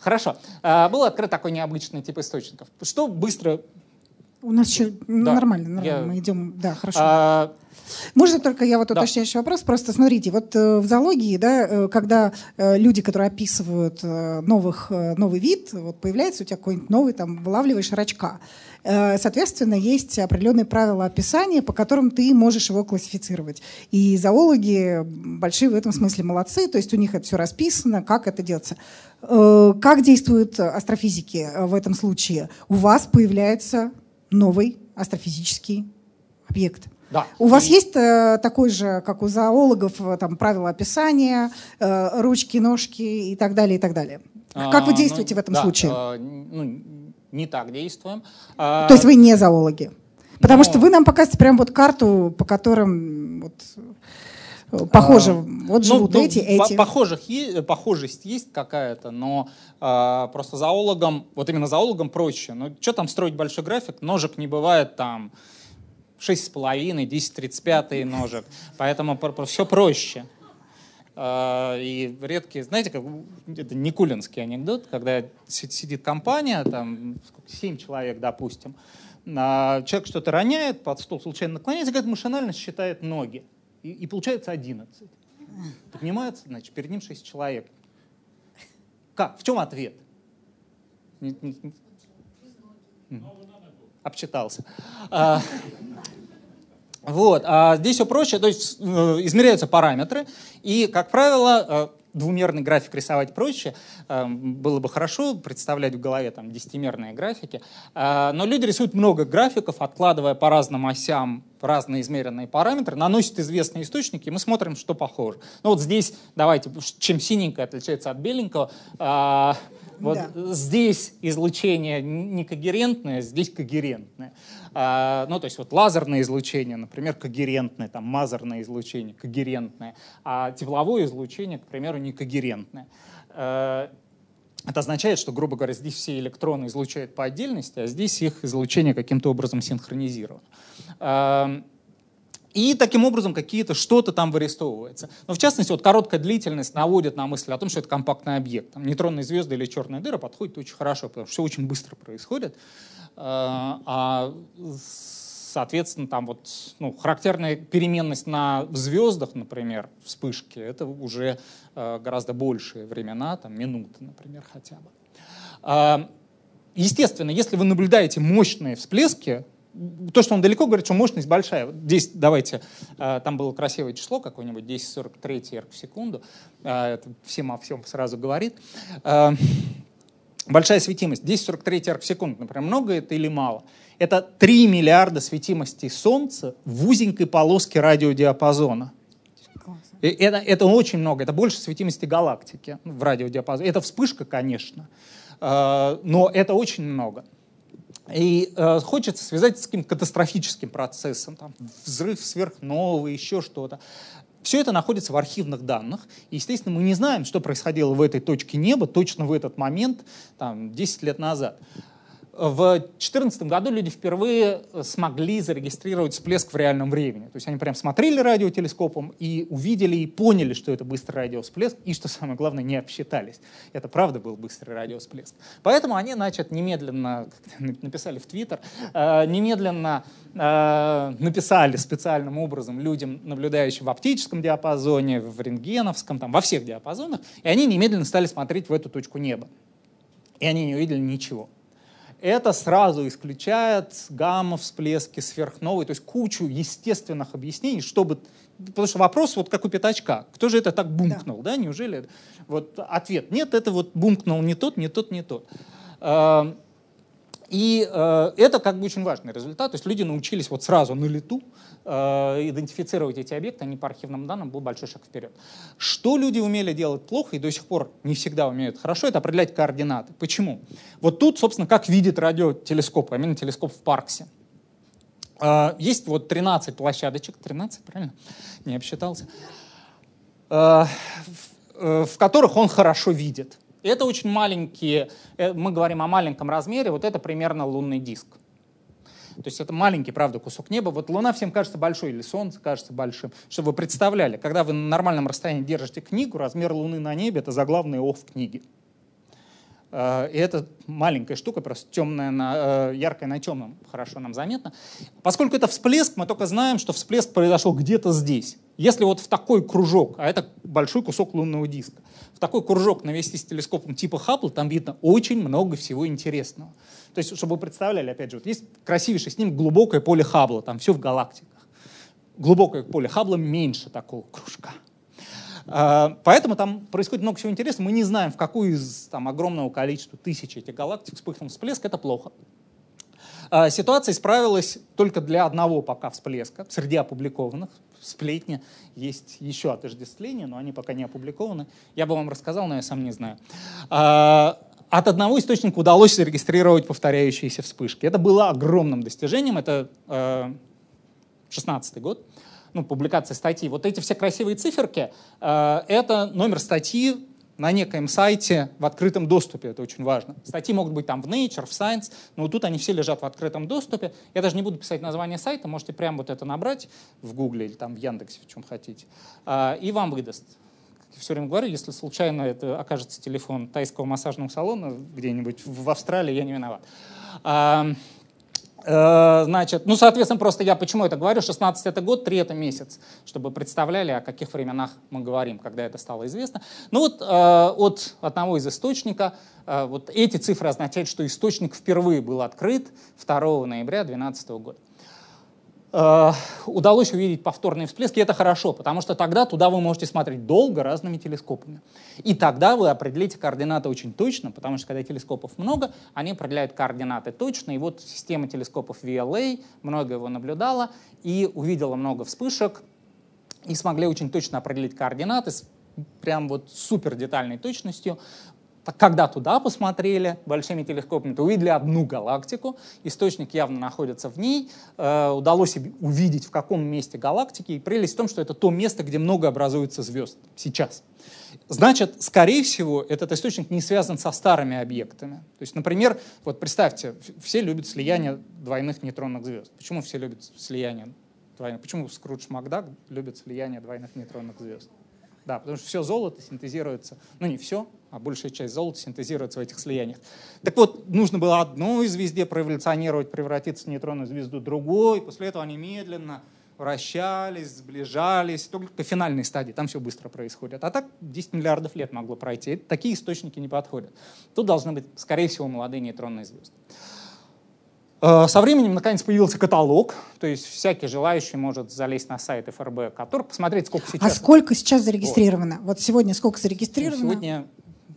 [SPEAKER 2] Хорошо. А, был открыт такой необычный тип источников. Что быстро
[SPEAKER 1] У нас еще
[SPEAKER 2] Да.
[SPEAKER 1] нормально, нормально,
[SPEAKER 2] Я-
[SPEAKER 1] мы идем, да, хорошо.
[SPEAKER 2] А,
[SPEAKER 1] Можно только я вот
[SPEAKER 2] Да.
[SPEAKER 1] уточняющий вопрос? Просто смотрите, вот э, в зоологии, да, э, когда э, люди, которые описывают новых, новый вид, вот появляется у тебя какой-нибудь новый, там, вылавливаешь рачка. Э, Соответственно, есть определенные правила описания, по которым ты можешь его классифицировать. И зоологи большие в этом смысле молодцы, то есть у них это все расписано, как это делается. Э, Как действуют астрофизики в этом случае? У вас появляется новый астрофизический объект.
[SPEAKER 2] да.
[SPEAKER 1] У вас
[SPEAKER 2] И-
[SPEAKER 1] есть э, такой же, как у зоологов, там правила описания, э, ручки, ножки и так далее, и так далее? Как вы
[SPEAKER 2] А,
[SPEAKER 1] действуете
[SPEAKER 2] ну,
[SPEAKER 1] в этом
[SPEAKER 2] да,
[SPEAKER 1] случае?
[SPEAKER 2] а, ну, не так действуем. А,
[SPEAKER 1] То есть вы не зоологи? Потому
[SPEAKER 2] но-
[SPEAKER 1] что вы нам показываете прям вот карту, по которым вот, э, похоже, вот
[SPEAKER 2] Ну,
[SPEAKER 1] живут
[SPEAKER 2] ну,
[SPEAKER 1] эти,
[SPEAKER 2] по-
[SPEAKER 1] эти.
[SPEAKER 2] Похожих, похожесть есть какая-то, но а, просто зоологам, вот именно зоологам проще. Ну, что там строить большой график? Ножек не бывает там 6,5, 10,35 ножек. Поэтому все проще. А, И редкие, знаете, как это Никулинский анекдот, когда си- сидит компания, там сколько, 7 человек, допустим, а, человек что-то роняет, под стол случайно наклоняется, как машинально считает ноги. И, и получается 11. Поднимается, значит, перед ним 6 человек. Как? В чем ответ? Обчитался. Вот, а здесь все проще, то есть э, измеряются параметры, и, как правило, э, двумерный график рисовать проще, э, было бы хорошо представлять в голове там десятимерные графики, но люди рисуют много графиков, откладывая по разным осям разные измеренные параметры, наносят известные источники, и мы смотрим, что похоже. Ну вот здесь, давайте, чем синенькое отличается от беленького, вот
[SPEAKER 1] Да.
[SPEAKER 2] здесь излучение не когерентное, здесь когерентное. А, ну, то есть вот лазерное излучение, например, когерентное, там мазерное излучение когерентное, а тепловое излучение, к примеру, не когерентное. А, это означает, что, грубо говоря, здесь все электроны излучают по отдельности, а здесь их излучение каким-то образом синхронизировано. И таким образом какие-то что-то там вырисовывается. Но в частности, вот короткая длительность наводит на мысль о том, что это компактный объект. Там, нейтронные звезды или черная дыра подходят очень хорошо, потому что все очень быстро происходит. А, а, соответственно, там вот ну, характерная переменность на звездах, например, вспышки, это уже э, гораздо большие времена, там минуты, например, хотя бы. А, Естественно, если вы наблюдаете мощные всплески, то, что он далеко, говорит, что мощность большая. Вот Здесь давайте, э, там было красивое число какое-нибудь, 1043 эрг в секунду. Э, Это всем о всем сразу говорит. Э, Большая светимость, 1043 эрг в секунду, например, много это или мало? Это 3 миллиарда светимостей Солнца в узенькой полоске радиодиапазона. Это, это очень много, это больше светимости галактики в радиодиапазоне. Это вспышка, конечно, но это очень много. И э, хочется связать с каким-то катастрофическим процессом, там, взрыв сверхновой, еще что-то. Все это находится в архивных данных. И, естественно, мы не знаем, что происходило в этой точке неба точно в этот момент, там, 10 лет назад. В 2014 году люди впервые э, смогли зарегистрировать всплеск в реальном времени. То есть они прям смотрели радиотелескопом и увидели и поняли, что это быстрый радиовсплеск, и, что самое главное, не обсчитались. Это правда был быстрый радиовсплеск. Поэтому они, значит, немедленно написали в Твиттер, э, немедленно э, написали специальным образом людям, наблюдающим в оптическом диапазоне, в рентгеновском, там, во всех диапазонах, и они немедленно стали смотреть в эту точку неба. И они не увидели ничего это сразу исключает гамма-всплески, сверхновые, то есть кучу естественных объяснений, чтобы... Потому что вопрос вот как у пятачка. Кто же это так бумкнул, да? Неужели? Вот ответ. Нет, это вот бумкнул не тот, не тот, не тот. И э, это как бы очень важный результат. То есть люди научились вот сразу на лету э, идентифицировать эти объекты, они по архивным данным был большой шаг вперед. Что люди умели делать плохо и до сих пор не всегда умеют хорошо, это определять координаты. Почему? Вот тут, собственно, как видит радиотелескоп, а именно телескоп в Парксе. Э, Есть вот 13 площадочек, 13, правильно? Не обсчитался. Э, в- э, В которых он хорошо видит. Это очень маленькие, э, мы говорим о маленьком размере, вот это примерно лунный диск. То есть это маленький, правда, кусок неба. Вот Луна всем кажется большой, или Солнце кажется большим. Чтобы вы представляли, когда вы на нормальном расстоянии держите книгу, размер Луны на небе — это заглавный ов книги. Э, и это маленькая штука, просто темная на, яркая на темном, хорошо нам заметно. Поскольку это всплеск, мы только знаем, что всплеск произошел где-то здесь. Если вот в такой кружок, а это большой кусок лунного диска, в такой кружок навести с телескопом типа Хаббл, там видно очень много всего интересного. То есть, чтобы вы представляли, опять же, вот есть красивейший снимок глубокое поле Хаббла, там все в галактиках. Глубокое поле Хаббла меньше такого кружка. А, поэтому там происходит много всего интересного. Мы не знаем, в какую из там, огромного количества тысяч этих галактик вспыхнул всплеск. Это плохо. А, ситуация исправилась только для одного пока всплеска среди опубликованных. В сплетне есть еще отождествления, но они пока не опубликованы. Я бы вам рассказал, но я сам не знаю. А, от одного источника удалось зарегистрировать повторяющиеся вспышки. Это было огромным достижением. Это 16 год ну, публикация статьи. Вот эти все красивые циферки э, — это номер статьи на некоем сайте в открытом доступе, это очень важно. Статьи могут быть там в Nature, в Science, но тут они все лежат в открытом доступе. Я даже не буду писать название сайта, можете прямо вот это набрать в Гугле или там в Яндексе, в чем хотите, э, и вам выдаст. Все время говорю, если случайно это окажется телефон тайского массажного салона где-нибудь в Австралии, я не виноват. Э, значит, ну, соответственно, просто я почему это говорю, 16 это год, 3 это месяц, чтобы представляли, о каких временах мы говорим, когда это стало известно. Ну вот э, от одного из источника, э, вот эти цифры означают, что источник впервые был открыт 2 ноября 2012 года. Э, удалось увидеть повторные всплески, это хорошо, потому что тогда туда вы можете смотреть долго разными телескопами. И тогда вы определите координаты очень точно, потому что когда телескопов много, они определяют координаты точно. И вот система телескопов VLA много его наблюдала и увидела много вспышек, и смогли очень точно определить координаты с прям вот супер детальной точностью когда туда посмотрели большими телескопами, то увидели одну галактику, источник явно находится в ней, э, удалось увидеть, в каком месте галактики, и прелесть в том, что это то место, где много образуется звезд сейчас. Значит, скорее всего, этот источник не связан со старыми объектами. То есть, например, вот представьте, все любят слияние двойных нейтронных звезд. Почему все любят слияние двойных? Почему Скрудж Макдак любит слияние двойных нейтронных звезд? Да, потому что все золото синтезируется, ну не все, а большая часть золота синтезируется в этих слияниях. Так вот, нужно было одной звезде проэволюционировать, превратиться в нейтронную звезду другой, после этого они медленно вращались, сближались, только финальной стадии, там все быстро происходит. А так 10 миллиардов лет могло пройти. Такие источники не подходят. Тут должны быть, скорее всего, молодые нейтронные звезды. Э, со временем, наконец, появился каталог, то есть всякий желающий может залезть на сайт ФРБ, который посмотреть, сколько а сейчас.
[SPEAKER 1] А сколько сейчас зарегистрировано? Вот, вот сегодня сколько зарегистрировано?
[SPEAKER 2] Сегодня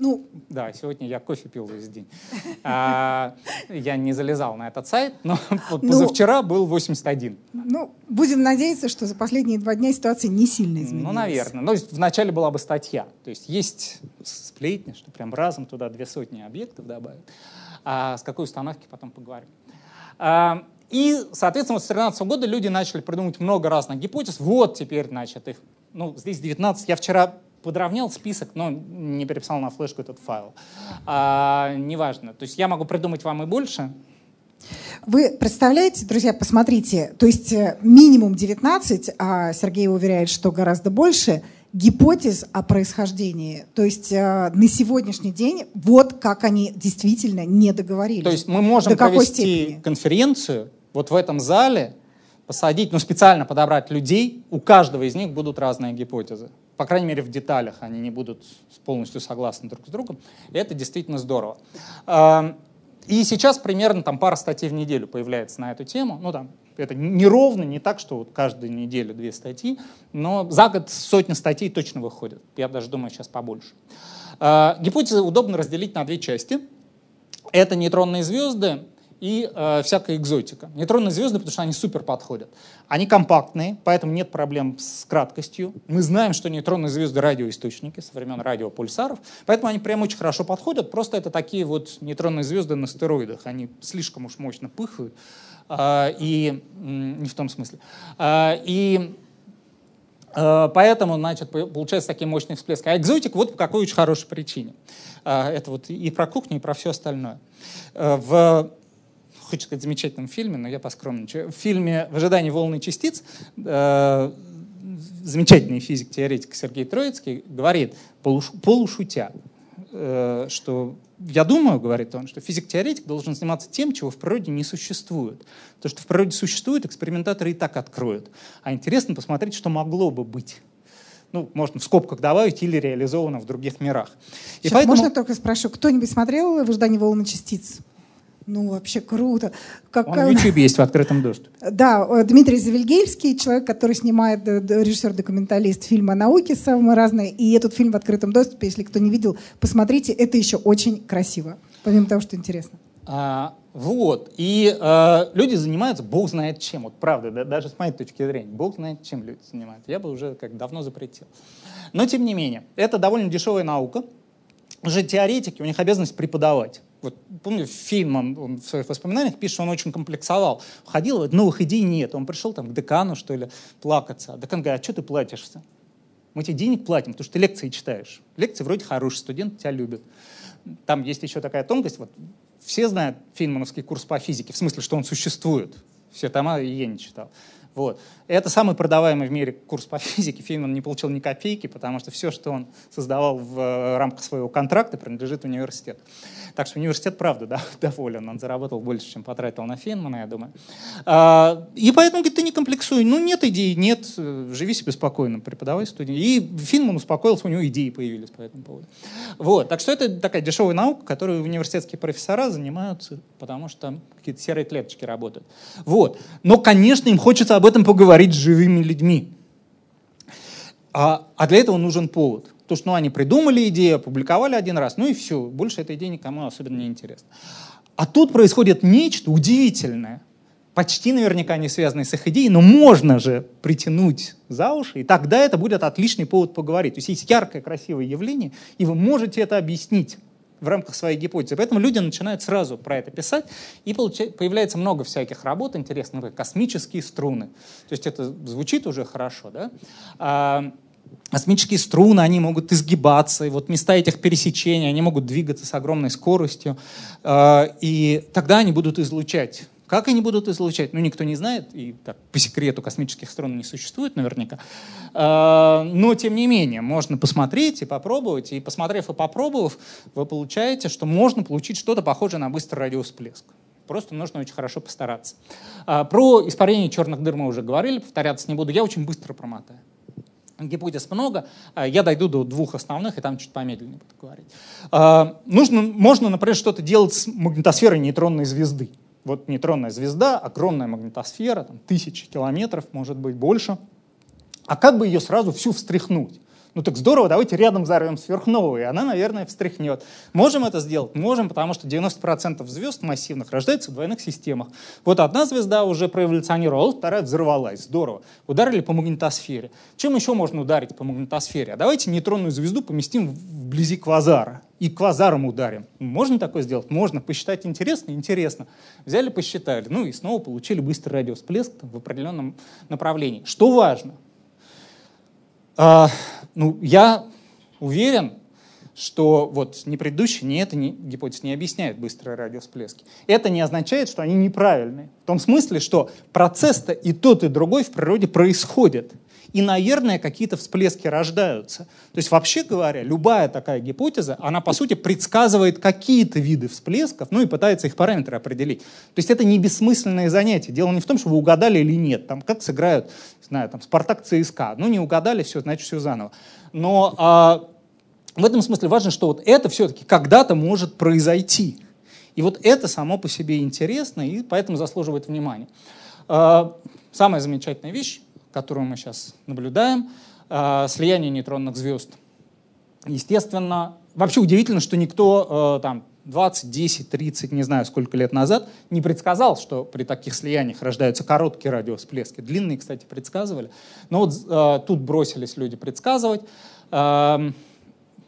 [SPEAKER 2] ну, да, сегодня я кофе пил весь день. А, я не залезал на этот сайт, но вот ну, позавчера был 81.
[SPEAKER 1] Ну, будем надеяться, что за последние два дня ситуация не сильно изменилась.
[SPEAKER 2] Ну, наверное. Но вначале была бы статья. То есть есть сплетни, что прям разом туда две сотни объектов добавят. А с какой установки потом поговорим. А, и, соответственно, вот с 2013 года люди начали придумывать много разных гипотез. Вот теперь, значит, их, ну, здесь 19. Я вчера подровнял список, но не переписал на флешку этот файл. А, неважно. То есть я могу придумать вам и больше.
[SPEAKER 1] Вы представляете, друзья, посмотрите, то есть э, минимум 19, а Сергей уверяет, что гораздо больше, гипотез о происхождении. То есть э, на сегодняшний день вот как они действительно не договорились.
[SPEAKER 2] То есть мы можем До провести степени? конференцию вот в этом зале, посадить, ну специально подобрать людей, у каждого из них будут разные гипотезы. По крайней мере, в деталях они не будут полностью согласны друг с другом. И это действительно здорово. И сейчас примерно там пара статей в неделю появляется на эту тему. Ну, там, это неровно, не так, что вот каждую неделю две статьи, но за год сотни статей точно выходят. Я даже думаю, сейчас побольше. А, гипотезы удобно разделить на две части. Это нейтронные звезды и э, всякая экзотика. Нейтронные звезды, потому что они супер подходят. Они компактные, поэтому нет проблем с краткостью. Мы знаем, что нейтронные звезды радиоисточники со времен радиопульсаров, поэтому они прям очень хорошо подходят. Просто это такие вот нейтронные звезды на стероидах. Они слишком уж мощно пыхают. Э, и не в том смысле. Э, и э, Поэтому, значит, получается такие мощные всплески. А экзотик вот по какой очень хорошей причине. Э, это вот и про кухню, и про все остальное. В хочется сказать, замечательном фильме, но я поскромничаю. В фильме «В ожидании волны частиц» э, замечательный физик-теоретик Сергей Троицкий говорит, полуш, полушутя, э, что я думаю, говорит он, что физик-теоретик должен заниматься тем, чего в природе не существует. То, что в природе существует, экспериментаторы и так откроют. А интересно посмотреть, что могло бы быть ну, можно в скобках добавить, или реализовано в других мирах.
[SPEAKER 1] И Сейчас поэтому... можно только спрошу, кто-нибудь смотрел «В ожидании волны частиц»? Ну, вообще круто.
[SPEAKER 2] Как... Он в YouTube есть в открытом доступе.
[SPEAKER 1] Да, э, Дмитрий Завельгельский, человек, который снимает, э, режиссер-документалист фильма о науке самые разные. И этот фильм в открытом доступе, если кто не видел, посмотрите, это еще очень красиво, помимо того, что интересно.
[SPEAKER 2] А, вот. И э, люди занимаются бог знает чем. Вот правда, да, даже с моей точки зрения, бог знает чем люди занимаются. Я бы уже как давно запретил. Но тем не менее, это довольно дешевая наука. Уже теоретики, у них обязанность преподавать. Вот помню, Фейнман он в своих воспоминаниях пишет, что он очень комплексовал. Ходил, новых идей нет. Он пришел там к декану, что ли, плакаться. А декан говорит, а что ты платишься? Мы тебе денег платим, потому что ты лекции читаешь. Лекции вроде хорошие, студенты тебя любят. Там есть еще такая тонкость. Вот, все знают Фейнмановский курс по физике, в смысле, что он существует. Все тома и я не читал. Вот. Это самый продаваемый в мире курс по физике. Фейнман не получил ни копейки, потому что все, что он создавал в э, рамках своего контракта, принадлежит университету. Так что университет, правда, да, доволен. Он заработал больше, чем потратил на Фейнмана, я думаю. А, и поэтому, говорит, ты не комплексуй. Ну, нет идей, нет, живи себе спокойно, преподавай студии. И Финман успокоился, у него идеи появились по этому поводу. Вот. Так что это такая дешевая наука, которой университетские профессора занимаются, потому что какие-то серые клеточки работают. Вот. Но, конечно, им хочется об этом поговорить с живыми людьми. А, а для этого нужен повод. Потому что ну, они придумали идею, опубликовали один раз, ну и все, больше этой идеи никому особенно не интересно. А тут происходит нечто удивительное, почти наверняка не связанное с их идеей, но можно же притянуть за уши, и тогда это будет отличный повод поговорить. То есть есть яркое, красивое явление, и вы можете это объяснить в рамках своей гипотезы. Поэтому люди начинают сразу про это писать, и появляется много всяких работ интересных, космические струны. То есть это звучит уже хорошо, да? А, космические струны, они могут изгибаться, и вот места этих пересечений, они могут двигаться с огромной скоростью, э, и тогда они будут излучать. Как они будут излучать, ну, никто не знает, и так, по секрету космических струн не существует наверняка. Э, но, тем не менее, можно посмотреть и попробовать, и посмотрев и попробовав, вы получаете, что можно получить что-то похожее на быстрый радиовсплеск. Просто нужно очень хорошо постараться. Э, про испарение черных дыр мы уже говорили, повторяться не буду. Я очень быстро промотаю гипотез много, а, я дойду до двух основных, и там чуть помедленнее буду говорить. А, нужно, можно, например, что-то делать с магнитосферой нейтронной звезды. Вот нейтронная звезда, огромная магнитосфера, там, тысячи километров, может быть, больше. А как бы ее сразу всю встряхнуть? Ну так здорово, давайте рядом взорвем сверхновую, и она, наверное, встряхнет. Можем это сделать? Можем, потому что 90% звезд массивных рождаются в двойных системах. Вот одна звезда уже проэволюционировала, вторая взорвалась. Здорово. Ударили по магнитосфере. Чем еще можно ударить по магнитосфере? А давайте нейтронную звезду поместим вблизи квазара и квазаром ударим. Можно такое сделать? Можно. Посчитать интересно? Интересно. Взяли, посчитали. Ну и снова получили быстрый радиосплеск в определенном направлении. Что важно? А, ну, я уверен, что вот ни предыдущие, ни эта гипотеза не объясняют быстрые радиосплески. Это не означает, что они неправильные. В том смысле, что процесс-то и тот, и другой в природе происходит. И, наверное, какие-то всплески рождаются. То есть, вообще говоря, любая такая гипотеза, она, по сути, предсказывает какие-то виды всплесков, ну и пытается их параметры определить. То есть, это не бессмысленное занятие. Дело не в том, что вы угадали или нет. Там, как сыграют, знаю, там, Спартак ЦСКА. Ну, не угадали, все, значит, все заново. Но а, в этом смысле важно, что вот это все-таки когда-то может произойти. И вот это само по себе интересно, и поэтому заслуживает внимания. А, самая замечательная вещь которую мы сейчас наблюдаем, э, слияние нейтронных звезд. Естественно, вообще удивительно, что никто э, там 20, 10, 30, не знаю сколько лет назад, не предсказал, что при таких слияниях рождаются короткие радиовсплески. Длинные, кстати, предсказывали. Но вот э, тут бросились люди предсказывать. Э,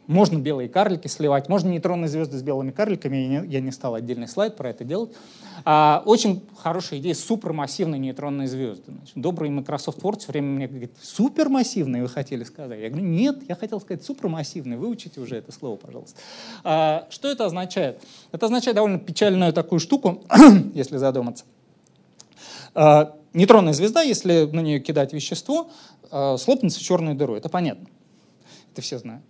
[SPEAKER 2] можно белые карлики сливать, можно нейтронные звезды с белыми карликами, я не, я не стал отдельный слайд про это делать. А, очень хорошая идея супермассивные нейтронные звезды. Значит, добрый Microsoft Word все время мне говорит, супермассивные вы хотели сказать? Я говорю, нет, я хотел сказать супермассивные, выучите уже это слово, пожалуйста. А, что это означает? Это означает довольно печальную такую штуку, если задуматься. А, нейтронная звезда, если на нее кидать вещество, а, слопнется в черную дыру, это понятно. Это все знают.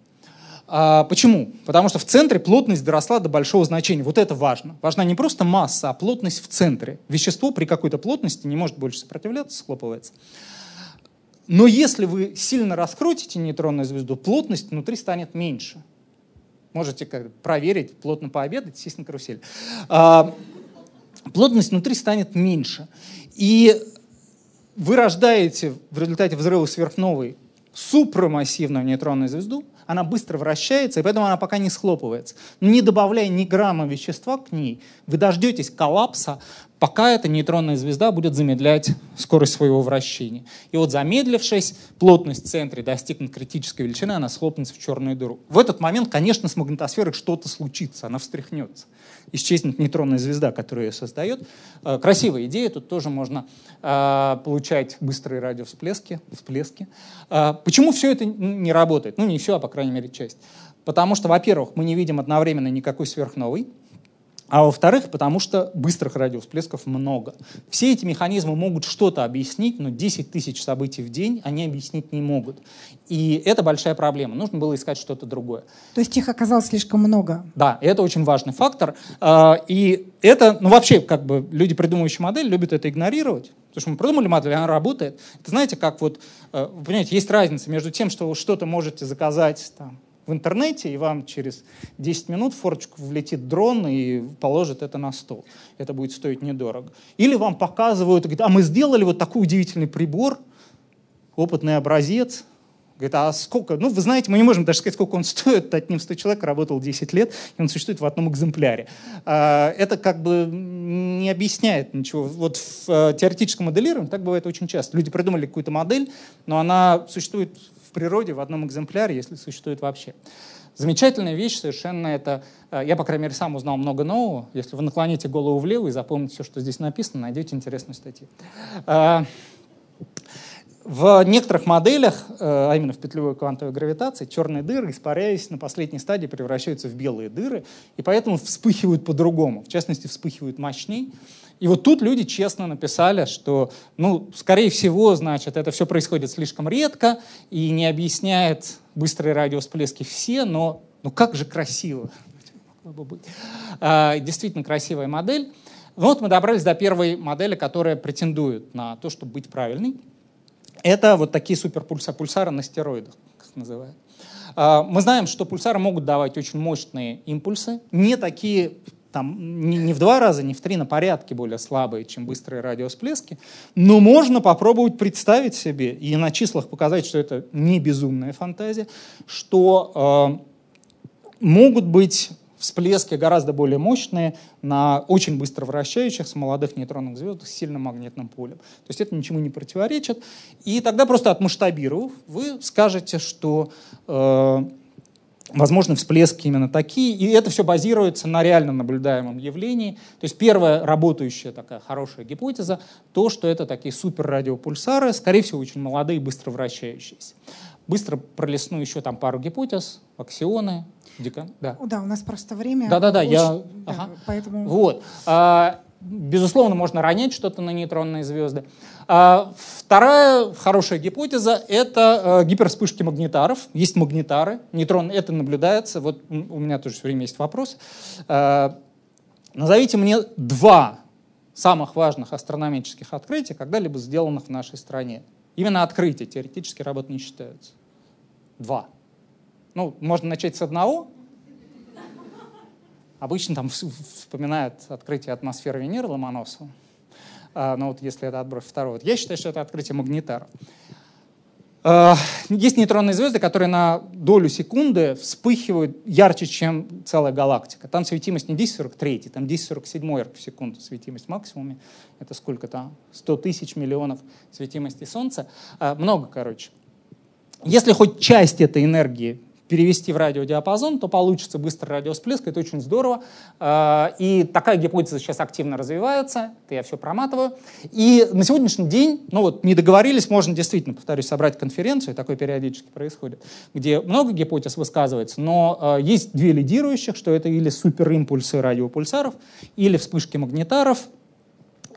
[SPEAKER 2] А, почему? Потому что в центре плотность доросла до большого значения. Вот это важно. Важна не просто масса, а плотность в центре. Вещество при какой-то плотности не может больше сопротивляться, схлопывается. Но если вы сильно раскрутите нейтронную звезду, плотность внутри станет меньше. Можете проверить, плотно пообедать, сесть на карусель. А, плотность внутри станет меньше. И вы рождаете в результате взрыва сверхновой супрамассивную нейтронную звезду, она быстро вращается, и поэтому она пока не схлопывается. Но не добавляя ни грамма вещества к ней, вы дождетесь коллапса, пока эта нейтронная звезда будет замедлять скорость своего вращения. И вот замедлившись, плотность в центре достигнет критической величины, она схлопнется в черную дыру. В этот момент, конечно, с магнитосферой что-то случится, она встряхнется. Исчезнет нейтронная звезда, которая ее создает. Э, красивая идея, тут тоже можно э, получать быстрые радиовсплески. Всплески. Э, почему все это не работает? Ну, не все, а по крайней мере часть. Потому что, во-первых, мы не видим одновременно никакой сверхновой, а во-вторых, потому что быстрых радиовсплесков много. Все эти механизмы могут что-то объяснить, но 10 тысяч событий в день они объяснить не могут. И это большая проблема. Нужно было искать что-то другое.
[SPEAKER 1] То есть их оказалось слишком много?
[SPEAKER 2] Да, это очень важный фактор. А, и это, ну вообще, как бы люди, придумывающие модель, любят это игнорировать. Потому что мы придумали модель, она работает. Это знаете, как вот, э, вы понимаете, есть разница между тем, что вы что-то можете заказать там, в интернете, и вам через 10 минут в форочку влетит дрон и положит это на стол. Это будет стоить недорого. Или вам показывают, говорят, а мы сделали вот такой удивительный прибор, опытный образец, Говорит, а сколько? Ну, вы знаете, мы не можем даже сказать, сколько он стоит. От ним 100 человек работал 10 лет, и он существует в одном экземпляре. А, это как бы не объясняет ничего. Вот в э, теоретическом моделировании так бывает очень часто. Люди придумали какую-то модель, но она существует природе в одном экземпляре, если существует вообще. Замечательная вещь совершенно это, э, я, по крайней мере, сам узнал много нового. Если вы наклоните голову влево и запомните все, что здесь написано, найдете интересную статью. Э, в некоторых моделях, э, а именно в петлевой квантовой гравитации, черные дыры, испаряясь на последней стадии, превращаются в белые дыры, и поэтому вспыхивают по-другому. В частности, вспыхивают мощней. И вот тут люди честно написали, что, ну, скорее всего, значит, это все происходит слишком редко и не объясняет быстрые радиовсплески все, но ну как же красиво. А, действительно красивая модель. Вот мы добрались до первой модели, которая претендует на то, чтобы быть правильной. Это вот такие суперпульсары на стероидах, как называют. А, мы знаем, что пульсары могут давать очень мощные импульсы, не такие там не, не в два раза, не в три, на порядке более слабые, чем быстрые радиосплески, но можно попробовать представить себе и на числах показать, что это не безумная фантазия, что э, могут быть всплески гораздо более мощные на очень быстро вращающихся молодых нейтронных звездах с сильным магнитным полем. То есть это ничему не противоречит. И тогда просто отмасштабировав, вы скажете, что э, возможны всплески именно такие, и это все базируется на реально наблюдаемом явлении. То есть первая работающая такая хорошая гипотеза, то, что это такие суперрадиопульсары, скорее всего, очень молодые, быстро вращающиеся. Быстро пролесну еще там пару гипотез, аксионы,
[SPEAKER 1] Дика? Да. да, у нас просто время.
[SPEAKER 2] Да-да-да, я... Да, ага. Поэтому... Вот. А, безусловно, можно ронять что-то на нейтронные звезды. А, вторая хорошая гипотеза — это э, гипервспышки магнитаров. Есть магнитары, нейтрон, это наблюдается. Вот у меня тоже все время есть вопрос. А, назовите мне два самых важных астрономических открытия, когда-либо сделанных в нашей стране. Именно открытия, теоретически работы не считаются. Два. Ну, можно начать с одного, Обычно там вспоминают открытие атмосферы Венеры Ломоносова. А, но вот если это отбросить второго. Я считаю, что это открытие магнитара. А, есть нейтронные звезды, которые на долю секунды вспыхивают ярче, чем целая галактика. Там светимость не 1043, там 1047 эрг в секунду светимость максимуме. Это сколько там? 100 тысяч миллионов светимости Солнца. А, много, короче. Если хоть часть этой энергии перевести в радиодиапазон, то получится быстрый радиосплеск, это очень здорово. А, и такая гипотеза сейчас активно развивается, это я все проматываю. И на сегодняшний день, ну вот, не договорились, можно действительно, повторюсь, собрать конференцию, такое периодически происходит, где много гипотез высказывается, но а, есть две лидирующих, что это или суперимпульсы радиопульсаров, или вспышки магнитаров,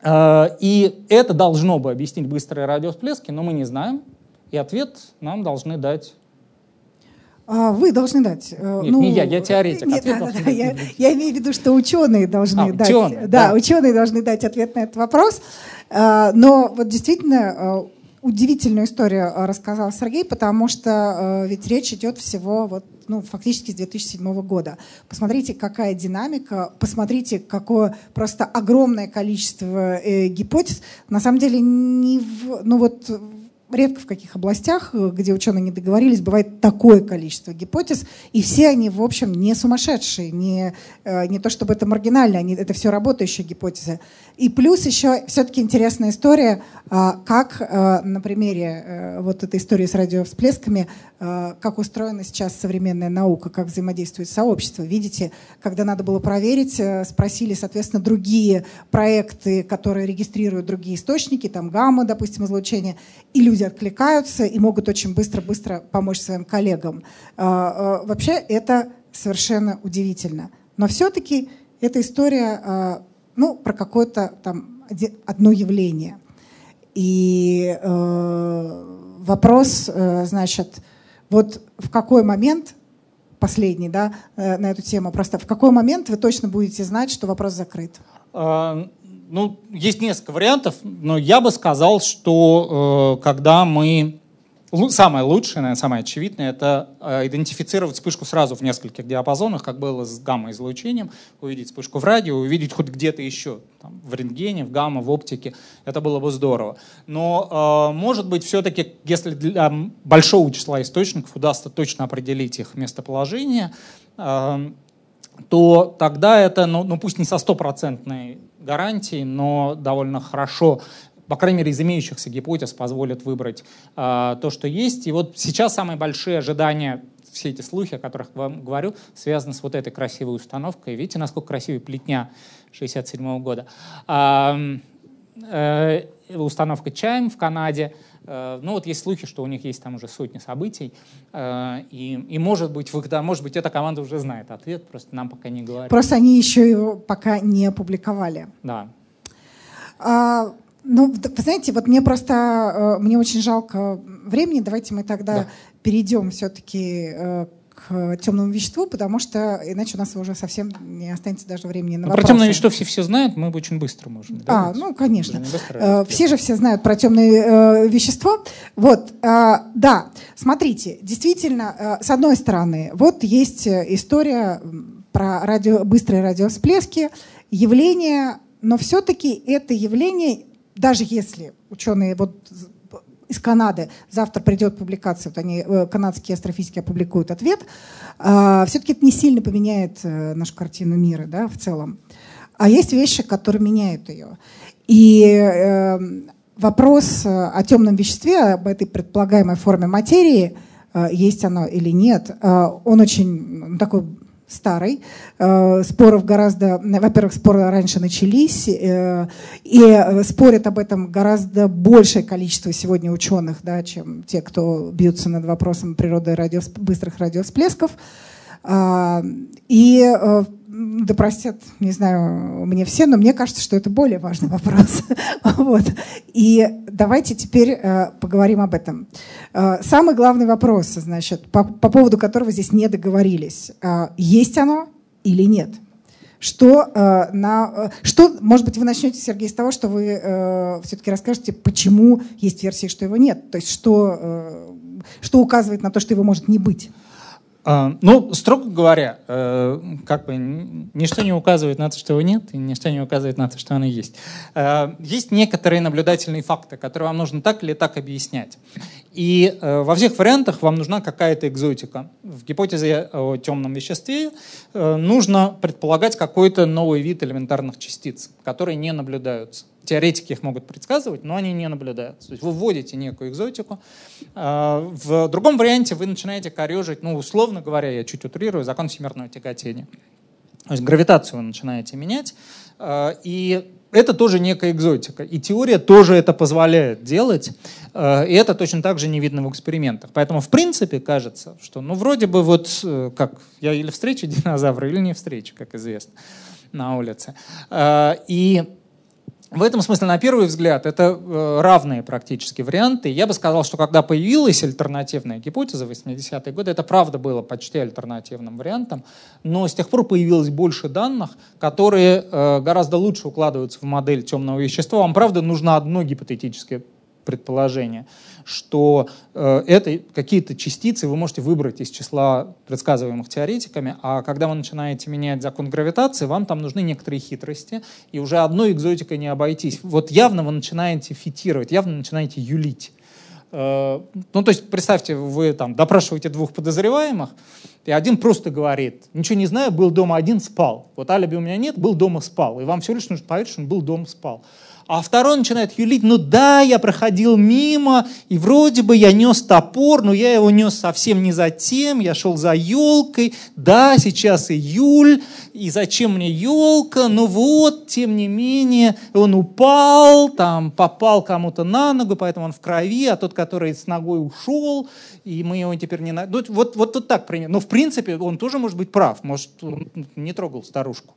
[SPEAKER 2] а, и это должно бы объяснить быстрые радиосплески, но мы не знаем, и ответ нам должны дать
[SPEAKER 1] вы должны дать.
[SPEAKER 2] Э, нет, ну, не я, я теоретик. Нет,
[SPEAKER 1] да, да, да, я, я имею в виду, что ученые должны а, дать. Ученые, да, да, ученые должны дать ответ на этот вопрос. А, но вот действительно удивительную историю рассказал Сергей, потому что ведь речь идет всего вот ну, фактически с 2007 года. Посмотрите, какая динамика, посмотрите, какое просто огромное количество э, гипотез. На самом деле, не в, ну вот редко в каких областях, э, где ученые не договорились, бывает такое количество гипотез, и все они, в общем, не сумасшедшие, не, э, не то чтобы это маргинально, они, это все работающие гипотезы. И плюс еще все-таки интересная история, а, как э, на примере вот этой истории с радиовсплесками, как устроена сейчас современная наука, как взаимодействует сообщество. Видите, когда надо было проверить, спросили, соответственно, другие проекты, которые регистрируют другие источники, там гамма, допустим, излучение, и люди люди откликаются и могут очень быстро-быстро помочь своим коллегам. А, а, вообще это совершенно удивительно. Но все-таки эта история а, ну, про какое-то там одно явление. И э, вопрос, э, значит, вот в какой момент, последний, да, э, на эту тему, просто в какой момент вы точно будете знать, что вопрос закрыт?
[SPEAKER 2] Ну, есть несколько вариантов, но я бы сказал, что э, когда мы... Самое лучшее, наверное, самое очевидное, это э, идентифицировать вспышку сразу в нескольких диапазонах, как было с гамма-излучением, увидеть вспышку в радио, увидеть хоть где-то еще, там, в рентгене, в гамма, в оптике. Это было бы здорово. Но, э, может быть, все-таки, если для большого числа источников удастся точно определить их местоположение, э, то тогда это, ну, ну пусть не со стопроцентной гарантией, но довольно хорошо по крайней мере, из имеющихся гипотез позволит выбрать э, то, что есть. И вот сейчас самые большие ожидания, все эти слухи, о которых вам говорю, связаны с вот этой красивой установкой. Видите, насколько красивая плетня 67 года. Установка Чайм в Канаде — Э, ну вот есть слухи, что у них есть там уже сотни событий, э, и, и может быть, вы, да, может быть, эта команда уже знает ответ, просто нам пока не говорят.
[SPEAKER 1] Просто они еще его пока не опубликовали.
[SPEAKER 2] Да.
[SPEAKER 1] А, ну, вы знаете, вот мне просто, э, мне очень жалко времени, давайте мы тогда да. перейдем все-таки к темному веществу, потому что иначе у нас уже совсем не останется даже времени на ну,
[SPEAKER 2] вопросы. Про темное вещество все все знают, мы очень быстро можем.
[SPEAKER 1] Да, а, ну, конечно. Быстро, все же все знают про темное э, вещество. Вот, э, да, смотрите, действительно, э, с одной стороны, вот есть история про радио, быстрые радиовсплески, явление, но все-таки это явление, даже если ученые вот из Канады. Завтра придет публикация, вот они, э, канадские астрофизики опубликуют ответ. А, Все-таки это не сильно поменяет э, нашу картину мира да, в целом. А есть вещи, которые меняют ее. И э, вопрос о темном веществе, об этой предполагаемой форме материи, есть оно или нет, он очень такой старый. Э, споров гораздо, во-первых, споры раньше начались, э, и спорят об этом гораздо большее количество сегодня ученых, да, чем те, кто бьются над вопросом природы радио, быстрых радиосплесков. А, и э, да простят, не знаю, мне все, но мне кажется, что это более важный вопрос. вот. И давайте теперь э, поговорим об этом. Э, самый главный вопрос, значит, по, по поводу которого здесь не договорились. Есть оно или нет? Что, на, что, может быть, вы начнете, Сергей, с того, что вы все-таки расскажете, почему есть версии, что его нет. То есть что, что указывает на то, что его может не быть.
[SPEAKER 2] А, ну, строго говоря, э, как бы ничто не указывает на то, что его нет, и ничто не указывает на то, что оно есть. Э, есть некоторые наблюдательные факты, которые вам нужно так или так объяснять. И э, во всех вариантах вам нужна какая-то экзотика. В гипотезе о темном веществе нужно предполагать какой-то новый вид элементарных частиц, которые не наблюдаются теоретики их могут предсказывать, но они не наблюдаются. То есть вы вводите некую экзотику. А, в другом варианте вы начинаете корежить, ну, условно говоря, я чуть утрирую, закон всемирного тяготения. То есть гравитацию вы начинаете менять, а, и это тоже некая экзотика. И теория тоже это позволяет делать. А, и это точно так же не видно в экспериментах. Поэтому, в принципе, кажется, что, ну, вроде бы вот э, как я или встречу динозавра, или не встречу, как известно, на улице. И в этом смысле, на первый взгляд, это э, равные практически варианты. Я бы сказал, что когда появилась альтернативная гипотеза в 80-е годы, это правда было почти альтернативным вариантом, но с тех пор появилось больше данных, которые э, гораздо лучше укладываются в модель темного вещества. Вам, правда, нужно одно гипотетическое предположение, что э, это какие-то частицы вы можете выбрать из числа предсказываемых теоретиками, а когда вы начинаете менять закон гравитации, вам там нужны некоторые хитрости, и уже одной экзотикой не обойтись. Вот явно вы начинаете фитировать, явно начинаете юлить. Э, ну, то есть, представьте, вы там допрашиваете двух подозреваемых, и один просто говорит, ничего не знаю, был дома один, спал. Вот алиби у меня нет, был дома, спал. И вам все лишь нужно поверить, что он был дома, спал. А второй начинает юлить, ну да, я проходил мимо, и вроде бы я нес топор, но я его нес совсем не за тем, я шел за елкой, да, сейчас июль, и зачем мне елка, ну вот, тем не менее, он упал, там, попал кому-то на ногу, поэтому он в крови, а тот, который с ногой ушел, и мы его теперь не... Ну, вот, вот, вот так примерно. Но в принципе он тоже может быть прав, может, он не трогал старушку,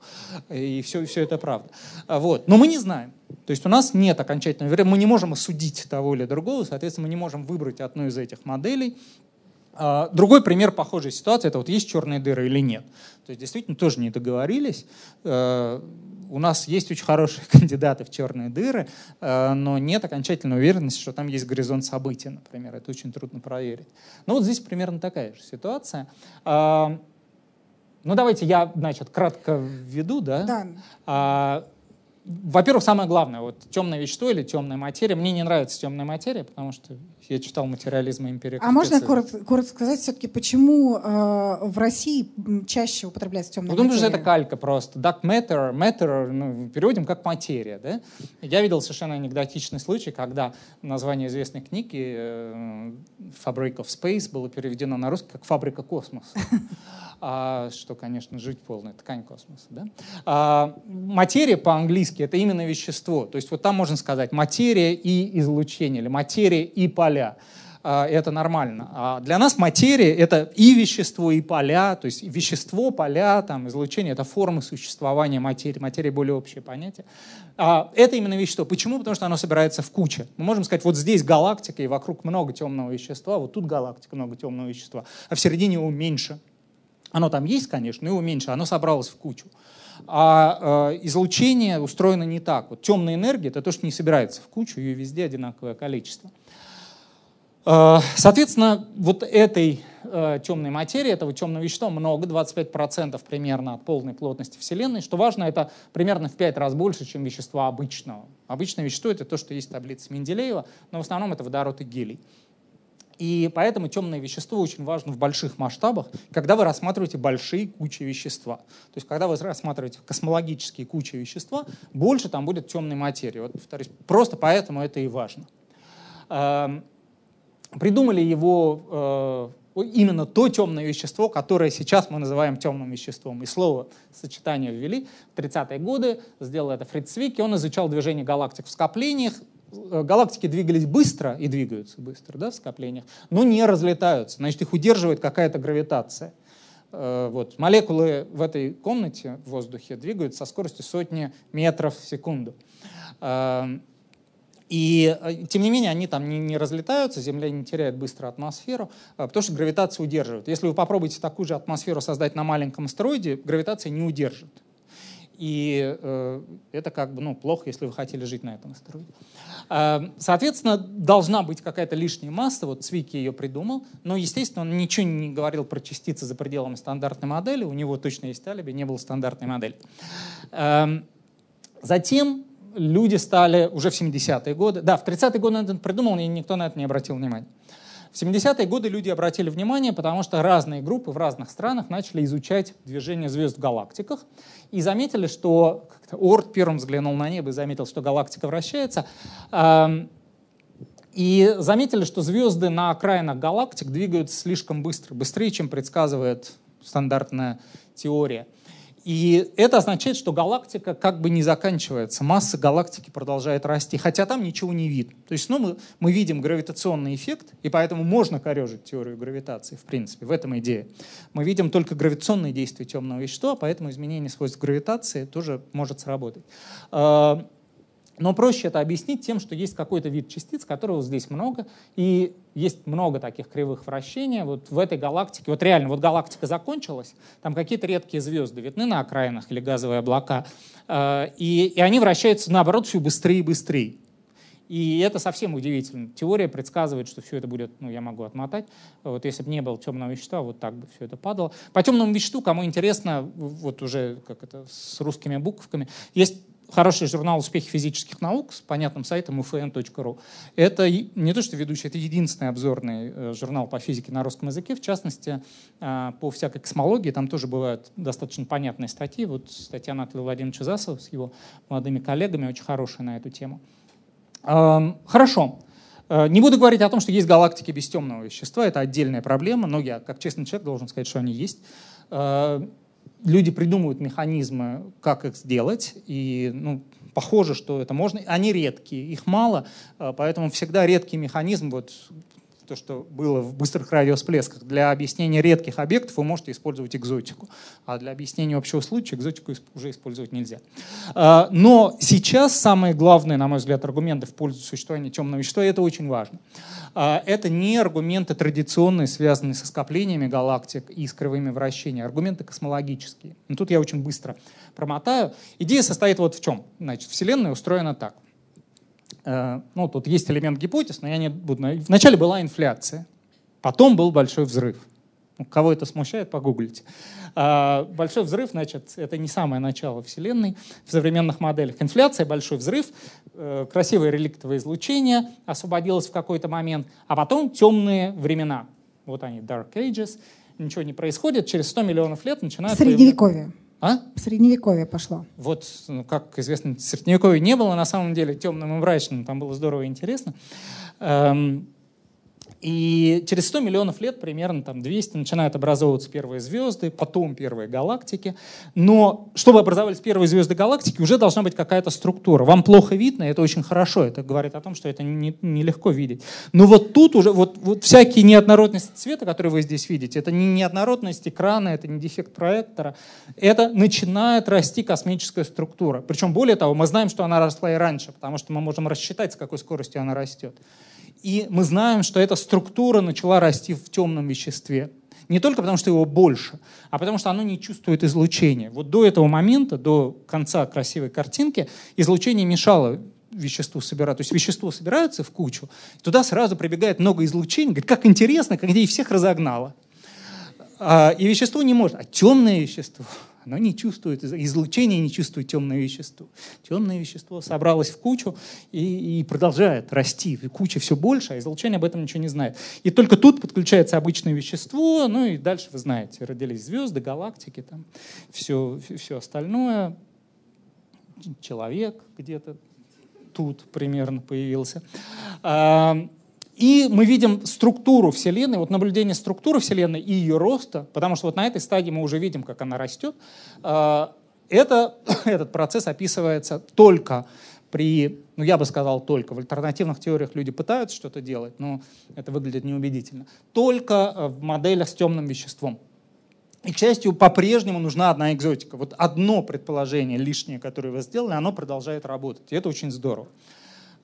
[SPEAKER 2] и все, все это правда. Вот. Но мы не знаем. То есть у нас нет окончательного, мы не можем осудить того или другого, соответственно, мы не можем выбрать одну из этих моделей. А, другой пример похожей ситуации – это вот есть черные дыры или нет. То есть действительно тоже не договорились. Э, у нас есть очень хорошие кандидаты в черные дыры, э, но нет окончательной уверенности, что там есть горизонт событий, например. Это очень трудно проверить. Ну вот здесь примерно такая же ситуация. А, ну давайте я, значит, кратко введу, да?
[SPEAKER 1] Да.
[SPEAKER 2] Во-первых, самое главное, вот темное вещество или темная материя. Мне не нравится темная материя, потому что я читал материализм и эмпирику.
[SPEAKER 1] А можно коротко, коротко сказать все-таки, почему э, в России чаще употребляется темная
[SPEAKER 2] ну,
[SPEAKER 1] материя?
[SPEAKER 2] Потому что это калька просто. Dark matter, matter, ну, переводим как материя. Да? Я видел совершенно анекдотичный случай, когда название известной книги э, «Fabric of Space» было переведено на русский как «Фабрика космоса». А, что, конечно, жить полная ткань космоса. Да? А, материя по-английски — это именно вещество. То есть вот там можно сказать материя и излучение, или материя и поля. А, это нормально. А для нас материя — это и вещество, и поля. То есть вещество, поля, там, излучение — это формы существования материи. Материя — более общее понятие. А это именно вещество. Почему? Потому что оно собирается в куче. Мы можем сказать, вот здесь галактика, и вокруг много темного вещества, вот тут галактика, много темного вещества, а в середине его меньше — оно там есть, конечно, но его меньше, оно собралось в кучу. А э, излучение устроено не так. Вот темная энергия — это то, что не собирается в кучу, ее везде одинаковое количество. Э, соответственно, вот этой э, темной материи, этого темного вещества много, 25% примерно от полной плотности Вселенной. Что важно, это примерно в 5 раз больше, чем вещество обычного. Обычное вещество — это то, что есть в таблице Менделеева, но в основном это водород и гелий. И поэтому темное вещество очень важно в больших масштабах, когда вы рассматриваете большие кучи вещества. То есть, когда вы рассматриваете космологические кучи вещества, больше там будет темной материи. Вот, повторюсь, просто поэтому это и важно. Эм, придумали его э, именно то темное вещество, которое сейчас мы называем темным веществом. И слово сочетание ввели в 30-е годы, сделал это Фриц Свики, он изучал движение галактик в скоплениях, галактики двигались быстро и двигаются быстро да, в скоплениях, но не разлетаются. Значит, их удерживает какая-то гравитация. Э, вот. Молекулы в этой комнате в воздухе двигаются со скоростью сотни метров в секунду. Эм, и, э, тем не менее, они там не, не разлетаются, Земля не теряет быстро атмосферу, потому что гравитация удерживает. Если вы попробуете такую же атмосферу создать на маленьком астероиде, гравитация не удержит. И э, это как бы ну, плохо, если вы хотели жить на этом астероиде. Э, соответственно, должна быть какая-то лишняя масса, вот Цвики ее придумал, но, естественно, он ничего не говорил про частицы за пределами стандартной модели, у него точно есть алиби, не было стандартной модели. Э, затем люди стали уже в 70-е годы, да, в 30-е годы он это придумал, и никто на это не обратил внимания. В 70-е годы люди обратили внимание, потому что разные группы в разных странах начали изучать движение звезд в галактиках и заметили, что Орд первым взглянул на небо и заметил, что галактика вращается. И заметили, что звезды на окраинах галактик двигаются слишком быстро, быстрее, чем предсказывает стандартная теория. И это означает, что галактика как бы не заканчивается, масса галактики продолжает расти, хотя там ничего не видно. То есть ну, мы, мы видим гравитационный эффект, и поэтому можно корежить теорию гравитации, в принципе, в этом идея. Мы видим только гравитационные действия темного вещества, поэтому изменение свойств гравитации тоже может сработать. Но проще это объяснить тем, что есть какой-то вид частиц, которого здесь много, и есть много таких кривых вращений. Вот в этой галактике, вот реально, вот галактика закончилась, там какие-то редкие звезды видны на окраинах или газовые облака, э, и, и они вращаются, наоборот, все быстрее и быстрее. И это совсем удивительно. Теория предсказывает, что все это будет, ну, я могу отмотать. Вот если бы не было темного вещества, вот так бы все это падало. По темному веществу, кому интересно, вот уже как это с русскими буквами, есть хороший журнал «Успехи физических наук» с понятным сайтом ufn.ru. Это не то, что ведущий, это единственный обзорный э, журнал по физике на русском языке. В частности, э, по всякой космологии там тоже бывают достаточно понятные статьи. Вот статья Анатолия Владимировича Засова с его молодыми коллегами, очень хорошая на эту тему. Хорошо. Э, не буду говорить о том, что есть галактики без темного вещества, это отдельная проблема, но я, как честный человек, должен сказать, что они есть. Люди придумывают механизмы, как их сделать, и ну, похоже, что это можно. Они редкие, их мало, э, поэтому всегда редкий механизм, вот то, что было в быстрых радиосплесках. Для объяснения редких объектов вы можете использовать экзотику, а для объяснения общего случая экзотику уже использовать нельзя. А, но сейчас самые главные, на мой взгляд, аргументы в пользу существования темного вещества, это очень важно. А, это не аргументы традиционные, связанные со скоплениями галактик и с кривыми вращениями, аргументы космологические. Но тут я очень быстро промотаю. Идея состоит вот в чем. Значит, Вселенная устроена так. Э, ну, тут есть элемент гипотез, но я не буду. Вначале была инфляция, потом был большой взрыв. Ну, кого это смущает, погуглите. А, большой взрыв, значит, это не самое начало Вселенной в современных моделях. Инфляция, большой взрыв, э, красивое реликтовое излучение освободилось в какой-то момент, а потом темные времена. Вот они, Dark Ages. Ничего не происходит, через 100 миллионов лет начинают...
[SPEAKER 1] Средневековье.
[SPEAKER 2] А?
[SPEAKER 1] В средневековье пошло.
[SPEAKER 2] Вот, ну, как известно, средневековья не было на самом деле темным и мрачным, там было здорово и интересно. Эм, и через 100 миллионов лет, примерно там 200, начинают образовываться первые звезды, потом первые галактики. Но чтобы образовались первые звезды галактики, уже должна быть какая-то структура. Вам плохо видно, это очень хорошо, это говорит о том, что это нелегко не, не видеть. Но вот тут уже, вот, вот всякие неоднородности цвета, которые вы здесь видите, это не неоднородность экрана, это не дефект проектора, это начинает расти космическая структура. Причем более того, мы знаем, что она росла и раньше, потому что мы можем рассчитать, с какой скоростью она растет. И мы знаем, что эта структура начала расти в темном веществе. Не только потому, что его больше, а потому что оно не чувствует излучения. Вот до этого момента, до конца красивой картинки, излучение мешало веществу собирать. То есть вещество собирается в кучу, туда сразу прибегает много излучений, говорит, как интересно, как где и всех разогнало. А, и вещество не может. А темное вещество, оно не чувствует, излучение не чувствует темное вещество. Темное вещество собралось в кучу и, и продолжает расти. И куча все больше, а излучение об этом ничего не знает. И только тут подключается обычное вещество, ну и дальше вы знаете, родились звезды, галактики, там, все, все остальное. Человек где-то тут примерно появился. И мы видим структуру Вселенной, вот наблюдение структуры Вселенной и ее роста, потому что вот на этой стадии мы уже видим, как она растет. А, это, этот процесс описывается только при, ну я бы сказал только, в альтернативных теориях люди пытаются что-то делать, но это выглядит неубедительно, только э, в моделях с темным веществом. И, к счастью, по-прежнему нужна одна экзотика. Вот одно предположение лишнее, которое вы сделали, оно продолжает работать. И это очень здорово.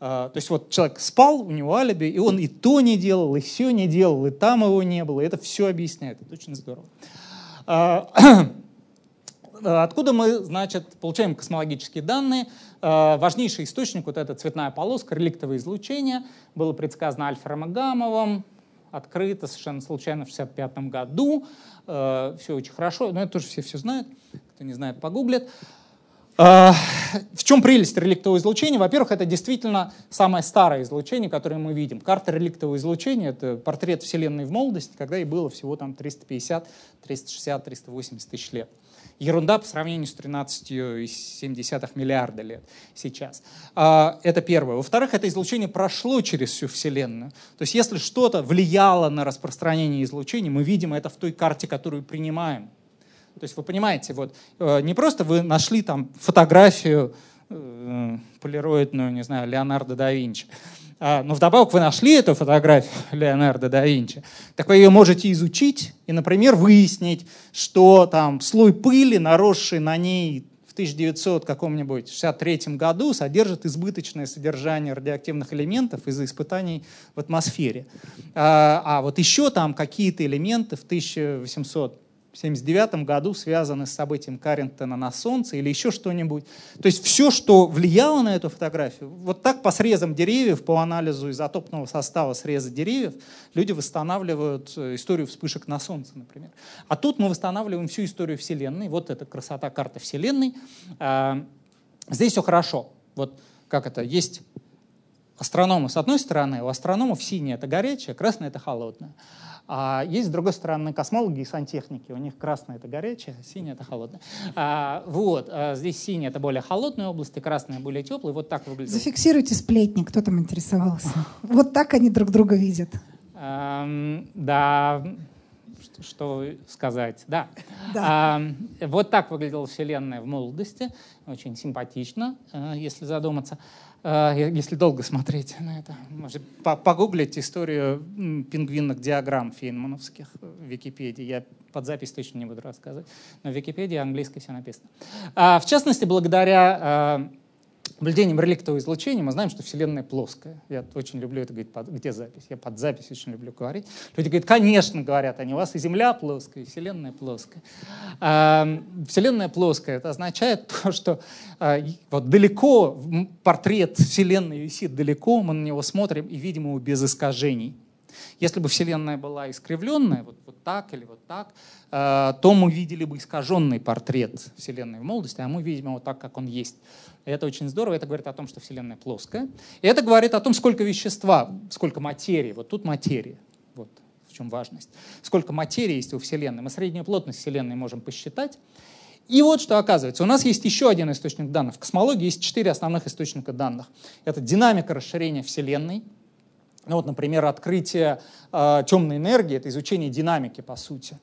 [SPEAKER 2] А, то есть вот человек спал, у него алиби, и он и то не делал, и все не делал, и там его не было, это все объясняет. Это очень здорово. А, откуда мы, значит, получаем космологические данные? А, важнейший источник, вот эта цветная полоска, реликтовое излучение, было предсказано Альфером и Гамовым, открыто совершенно случайно в 1965 году. Все очень хорошо, но это тоже все все знают. Кто не знает, погуглит. А, в чем прелесть реликтового излучения? Во-первых, это действительно самое старое излучение, которое мы видим. Карта реликтового излучения — это портрет Вселенной в молодости, когда ей было всего там 350, 360, 380 тысяч лет. Ерунда по сравнению с 13,7 миллиарда лет сейчас. А, это первое. Во-вторых, это излучение прошло через всю Вселенную. То есть если что-то влияло на распространение излучения, мы видим это в той карте, которую принимаем. То есть вы понимаете, вот э, не просто вы нашли там фотографию э, полироидную, не знаю, Леонардо да Винчи, а, но вдобавок вы нашли эту фотографию Леонардо да Винчи, так вы ее можете изучить и, например, выяснить, что там слой пыли, наросший на ней в 1900 каком-нибудь 63 году содержит избыточное содержание радиоактивных элементов из-за испытаний в атмосфере. А, а вот еще там какие-то элементы в 1800 1979 году связаны с событием Каррингтона на Солнце или еще что-нибудь. То есть все, что влияло на эту фотографию, вот так по срезам деревьев, по анализу изотопного состава среза деревьев, люди восстанавливают э, историю вспышек на Солнце, например. А тут мы восстанавливаем всю историю Вселенной. Вот эта красота карты Вселенной. А, здесь все хорошо. Вот как это, есть астрономы с одной стороны, у астрономов синее это горячее, красное это холодное. А есть, с другой стороны, космологи и сантехники. У них красное — это горячее, синее — это холодное. А, вот. А здесь синее — это более холодные области, красное — более теплые. Вот так выглядит.
[SPEAKER 1] Зафиксируйте сплетни, кто там интересовался. Вот так они друг друга видят.
[SPEAKER 2] Эм, да, что, что сказать. Да. да. А, вот так выглядела Вселенная в молодости. Очень симпатично, э, если задуматься. А, если долго смотреть на это. Может, погуглить историю пингвинных диаграмм фейнмановских в Википедии. Я под запись точно не буду рассказывать, но в Википедии английской все написано. А, в частности, благодаря а, наблюдением реликтового излучения мы знаем, что Вселенная плоская. Я очень люблю это говорить, под, где запись? Я под запись очень люблю говорить. Люди говорят, конечно, говорят они, у вас и Земля плоская, и Вселенная плоская. А, Вселенная плоская, это означает то, что а, вот далеко портрет Вселенной висит далеко, мы на него смотрим и видим его без искажений. Если бы Вселенная была искривленная, вот, вот так или вот так, э, то мы видели бы искаженный портрет Вселенной в молодости, а мы видим его так, как он есть. Это очень здорово, это говорит о том, что Вселенная плоская. И это говорит о том, сколько вещества, сколько материи. Вот тут материя. Вот в чем важность. Сколько материи есть у Вселенной. Мы среднюю плотность Вселенной можем посчитать. И вот что оказывается. У нас есть еще один источник данных. В космологии есть четыре основных источника данных. Это динамика расширения Вселенной. Ну, вот, например, открытие э, темной энергии, это изучение динамики, по сути.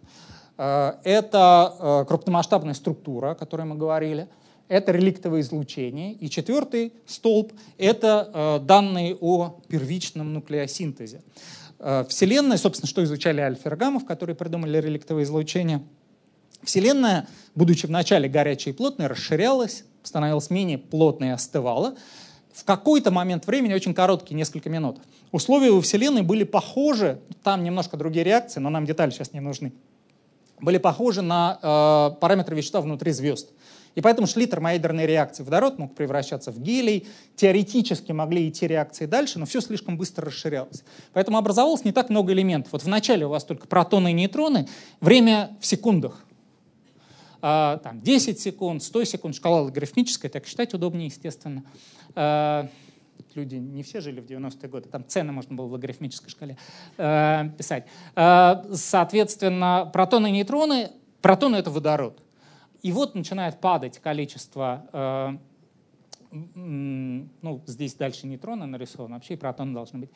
[SPEAKER 2] Э, это э, крупномасштабная структура, о которой мы говорили это реликтовое излучение. И четвертый столб — это э, данные о первичном нуклеосинтезе. Э, Вселенная, собственно, что изучали Альфергамов, которые придумали реликтовое излучение. Вселенная, будучи вначале горячей и плотной, расширялась, становилась менее плотной и остывала. В какой-то момент времени, очень короткий, несколько минут, условия у Вселенной были похожи, там немножко другие реакции, но нам детали сейчас не нужны, были похожи на э, параметры вещества внутри звезд. И поэтому шли термоядерные реакции. Водород мог превращаться в гелий, теоретически могли идти реакции дальше, но все слишком быстро расширялось. Поэтому образовалось не так много элементов. Вот вначале у вас только протоны и нейтроны, время в секундах. А, там, 10 секунд, 100 секунд, шкала логарифмическая, так считать удобнее, естественно. А, люди не все жили в 90-е годы, там цены можно было в логарифмической шкале э, писать. Э, соответственно, протоны и нейтроны, протоны — это водород. И вот начинает падать количество, э, ну, здесь дальше нейтроны нарисованы, вообще и протоны должны быть.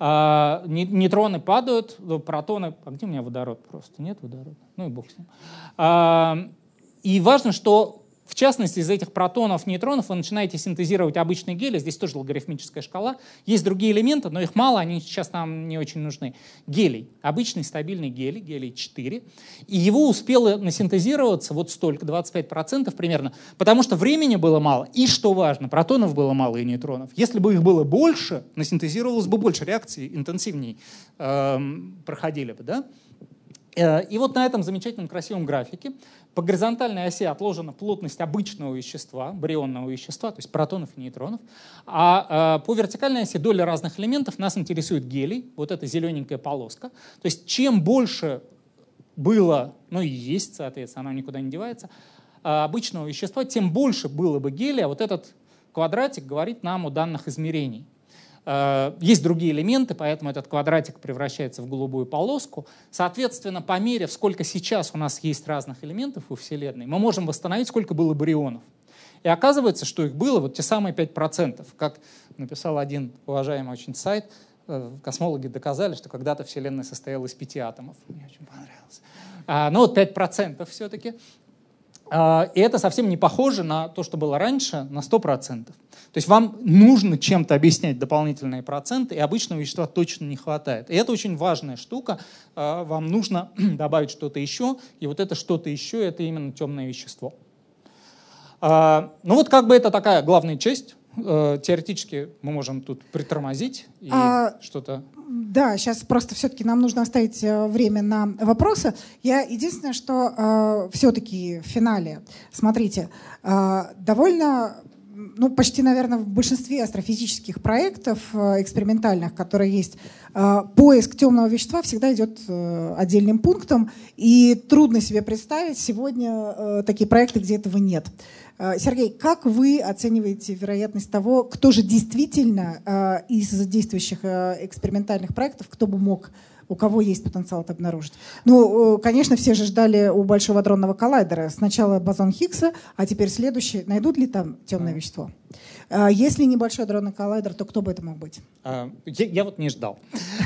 [SPEAKER 2] Э, нейтроны падают, протоны... А где у меня водород просто? Нет водорода? Ну и бог с ним. Э, и важно, что в частности, из этих протонов, нейтронов вы начинаете синтезировать обычный гелий. Здесь тоже логарифмическая шкала. Есть другие элементы, но их мало, они сейчас нам не очень нужны. Гелий. Обычный стабильный гелий, гелий 4. И его успело насинтезироваться вот столько, 25% примерно, потому что времени было мало. И, что важно, протонов было мало и нейтронов. Если бы их было больше, насинтезировалось бы больше, реакции интенсивнее э, проходили бы. Да? Э, и вот на этом замечательном красивом графике по горизонтальной оси отложена плотность обычного вещества, барионного вещества, то есть протонов и нейтронов. А э, по вертикальной оси доля разных элементов нас интересует гелий, вот эта зелененькая полоска. То есть чем больше было, ну и есть, соответственно, оно никуда не девается, э, обычного вещества, тем больше было бы гелия. Вот этот квадратик говорит нам о данных измерений. Э, есть другие элементы, поэтому этот квадратик превращается в голубую полоску. Соответственно, по мере, сколько сейчас у нас есть разных элементов у Вселенной, мы можем восстановить, сколько было барионов. И оказывается, что их было вот те самые 5%. Как написал один уважаемый очень сайт, э, космологи доказали, что когда-то Вселенная состояла из пяти атомов. Мне очень понравилось. А, ну вот 5% все-таки. А, и это совсем не похоже на то, что было раньше, на 100%. То есть вам нужно чем-то объяснять дополнительные проценты, и обычного вещества точно не хватает. И это очень важная штука. А, вам нужно добавить что-то еще, и вот это что-то еще — это именно темное вещество. А, ну вот как бы это такая главная часть. Э, теоретически мы можем тут притормозить и а, что-то...
[SPEAKER 1] Да, сейчас просто все-таки нам нужно оставить э, время на вопросы. Я единственное, что э, все-таки в финале, смотрите, э, довольно ну, почти, наверное, в большинстве астрофизических проектов э, экспериментальных, которые есть, э, поиск темного вещества всегда идет отдельным пунктом, и трудно себе представить сегодня такие проекты, где этого нет. Сергей, как вы оцениваете вероятность того, кто же действительно из действующих экспериментальных проектов, кто бы мог у кого есть потенциал это обнаружить. Ну, э, конечно, все же ждали у Большого адронного коллайдера. Сначала бозон Хиггса, а теперь следующий. Найдут ли там темное вещество? А, если небольшой адронный коллайдер, то кто бы это мог быть?
[SPEAKER 2] А, я, я вот не ждал.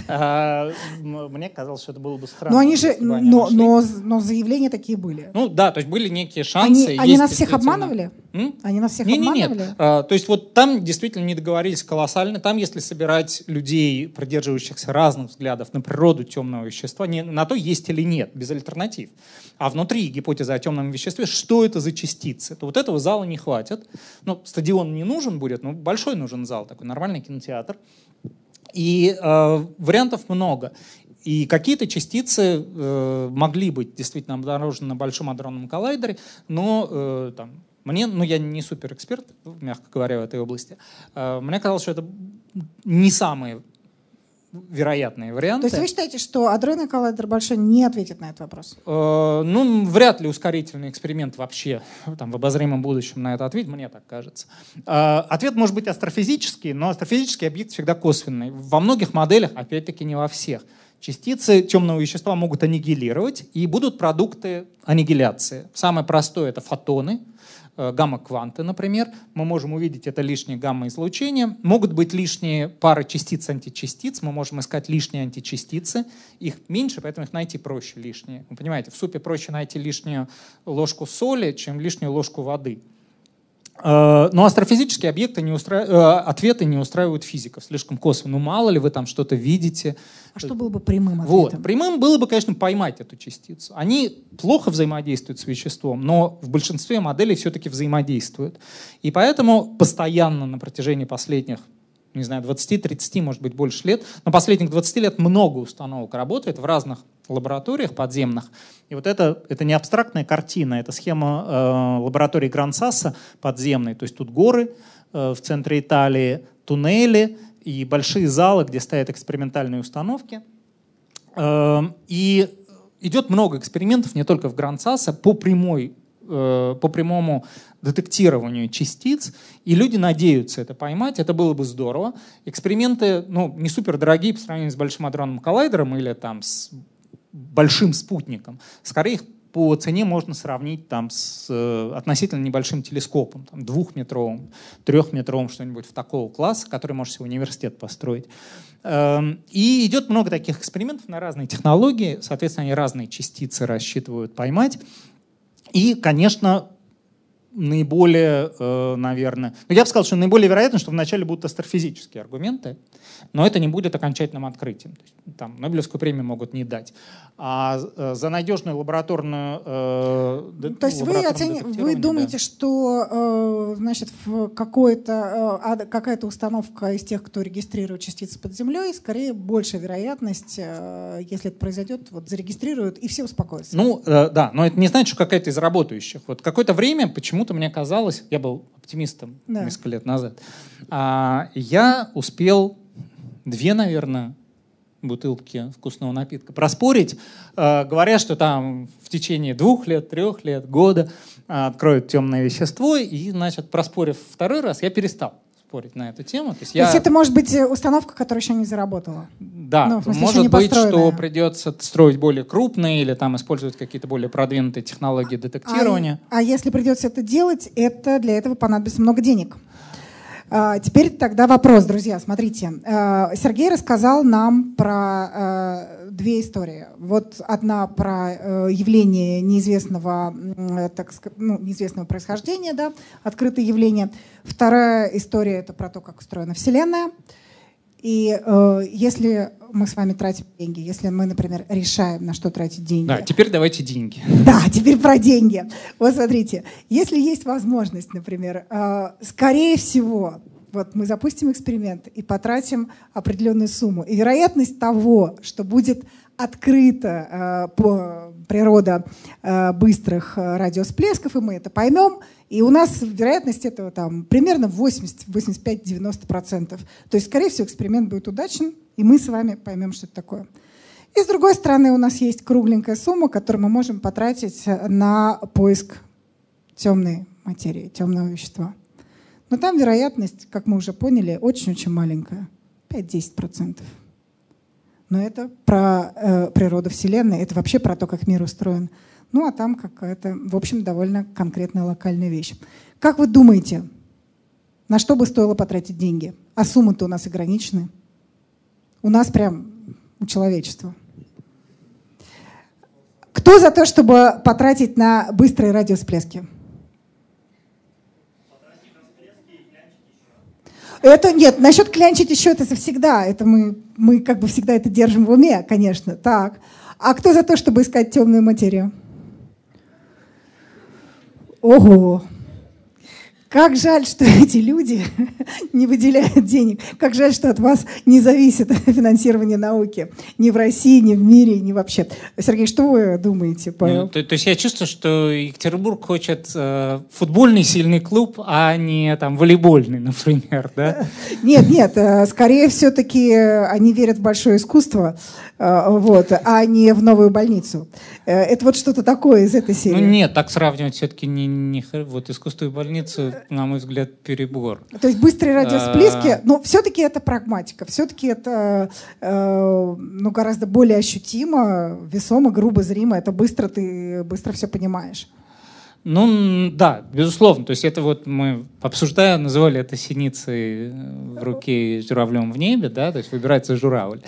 [SPEAKER 2] А, мне казалось, что это было бы странно.
[SPEAKER 1] Но они же, но, но, но заявления такие были.
[SPEAKER 2] Ну да, то есть были некие шансы.
[SPEAKER 1] Они, они нас всех обманывали? М? Они нас всех
[SPEAKER 2] не,
[SPEAKER 1] обманывали?
[SPEAKER 2] Нет, нет. то есть вот там действительно не договорились колоссально. Там, если собирать людей, продерживающихся разных взглядов на природу темного вещества, не, на то есть или нет, без альтернатив. А внутри гипотезы о темном веществе, что это за частицы, то вот этого зала не хватит. Ну, стадион не нужен будет, но большой нужен зал, такой нормальный кинотеатр. И э, вариантов много. И какие-то частицы э, могли быть действительно обнаружены на большом адронном коллайдере, но э, там, мне, ну я не суперэксперт, мягко говоря, в этой области, э, мне казалось, что это не самые вероятные варианты.
[SPEAKER 1] То есть вы считаете, что адронный коллайдер большой не ответит на этот вопрос?
[SPEAKER 2] Э, ну, вряд ли ускорительный эксперимент вообще там, в обозримом будущем на это ответит, мне так кажется. Э, ответ может быть астрофизический, но астрофизический объект всегда косвенный. Во многих моделях, опять-таки не во всех, частицы темного вещества могут аннигилировать, и будут продукты аннигиляции. Самое простое — это фотоны — гамма-кванты, например. Мы можем увидеть это лишнее гамма-излучение. Могут быть лишние пары частиц-античастиц. Мы можем искать лишние античастицы. Их меньше, поэтому их найти проще лишние. Вы понимаете, в супе проще найти лишнюю ложку соли, чем лишнюю ложку воды. Э, но астрофизические объекты не устра... Э, ответы не устраивают физиков слишком косвенно. Ну, мало ли вы там что-то видите.
[SPEAKER 1] А что было бы прямым ответом?
[SPEAKER 2] Вот. Прямым было бы, конечно, поймать эту частицу. Они плохо взаимодействуют с веществом, но в большинстве моделей все-таки взаимодействуют. И поэтому постоянно на протяжении последних не знаю, 20-30, может быть, больше лет. Но последних 20 лет много установок работает в разных лабораториях подземных. И вот это, это не абстрактная картина, это схема э, лаборатории Грансаса подземной. То есть тут горы э, в центре Италии, туннели и большие залы, где стоят экспериментальные установки. Э, и идет много экспериментов не только в Грансаса по прямой по прямому детектированию частиц, и люди надеются это поймать, это было бы здорово. Эксперименты ну, не супер дорогие по сравнению с Большим адронным коллайдером или там, с большим спутником. Скорее их по цене можно сравнить там, с э, относительно небольшим телескопом, там, двухметровым, трехметровым, что-нибудь в такого класса, который может себе университет построить. Эм, и идет много таких экспериментов на разные технологии, соответственно, они разные частицы рассчитывают поймать. И, конечно, наиболее, э, наверное... Ну, я бы сказал, что наиболее вероятно, что вначале будут астрофизические аргументы, но это не будет окончательным открытием. То есть, там, Нобелевскую премию могут не дать. А э, за надежную лабораторную... Э,
[SPEAKER 1] То есть вы, оцени... вы думаете, да. что э, значит, какая-то э, какая-то установка из тех, кто регистрирует частицы под землей, скорее большая вероятность, э, если это произойдет, вот зарегистрируют, и все успокоятся?
[SPEAKER 2] Ну, э, да, но это не значит, что какая-то из работающих. Вот какое-то время почему-то мне казалось, я был оптимистом да. несколько лет назад, а, я успел две, наверное, бутылки вкусного напитка проспорить, э, говоря, что там в течение двух лет, трех лет, года э, откроют темное вещество, и, значит, проспорив второй раз, я перестал спорить на эту тему.
[SPEAKER 1] То есть, То я... есть это может быть э, установка, которая еще не заработала?
[SPEAKER 2] Да, ну, смысле, может быть, что придется строить более крупные или там использовать какие-то более продвинутые технологии детектирования.
[SPEAKER 1] А, а если придется это делать, это для этого понадобится много денег. А, теперь тогда вопрос, друзья. Смотрите, а, Сергей рассказал нам про а, две истории. Вот одна про э, явление неизвестного, так сказать, ну, неизвестного происхождения, да, открытое явление. Вторая история — это про то, как устроена Вселенная. И э, если мы с вами тратим деньги, если мы, например, решаем, на что тратить деньги.
[SPEAKER 2] Да, теперь давайте деньги.
[SPEAKER 1] Да, теперь про деньги. Вот смотрите, если есть возможность, например, э, скорее всего, вот мы запустим эксперимент и потратим определенную сумму. И вероятность того, что будет открыта э, по природа э, быстрых э, радиосплесков, и мы это поймем, и у нас вероятность этого там примерно 80, 85-90%. То есть, скорее всего, эксперимент будет удачен, и мы с вами поймем, что это такое. И с другой стороны, у нас есть кругленькая сумма, которую мы можем потратить на поиск темной материи, темного вещества. Но там вероятность, как мы уже поняли, очень-очень маленькая. 5-10%. Но это про э, природу Вселенной, это вообще про то, как мир устроен. Ну а там какая-то, в общем, довольно конкретная локальная вещь. Как вы думаете, на что бы стоило потратить деньги? А суммы-то у нас ограничены. У нас прям, у человечества. Кто за то, чтобы потратить на быстрые радиосплески? Это нет, насчет клянчить еще это всегда. Это мы, мы как бы всегда это держим в уме, конечно. Так. А кто за то, чтобы искать темную материю? Ого! Как жаль, что эти люди не выделяют денег. Как жаль, что от вас не зависит финансирование науки. Ни в России, ни в мире, ни вообще. Сергей, что вы думаете? По...
[SPEAKER 2] Ну, то, то есть я чувствую, что Екатеринбург хочет э, футбольный сильный клуб, а не там волейбольный, например, да?
[SPEAKER 1] Нет, нет. Э, скорее все-таки они верят в большое искусство, э, вот, а не в новую больницу. Э, это вот что-то такое из этой серии.
[SPEAKER 2] Ну нет, так сравнивать все-таки не, не вот искусство и больницу на мой взгляд, перебор.
[SPEAKER 1] То есть быстрые радиосплески, а... но все-таки это прагматика, все-таки это э, ну, гораздо более ощутимо, весомо, грубо, зримо. Это быстро ты быстро все понимаешь.
[SPEAKER 2] Ну, да, безусловно. То есть это вот мы, обсуждая, называли это синицей в руке и журавлем в небе, да, то есть выбирается журавль.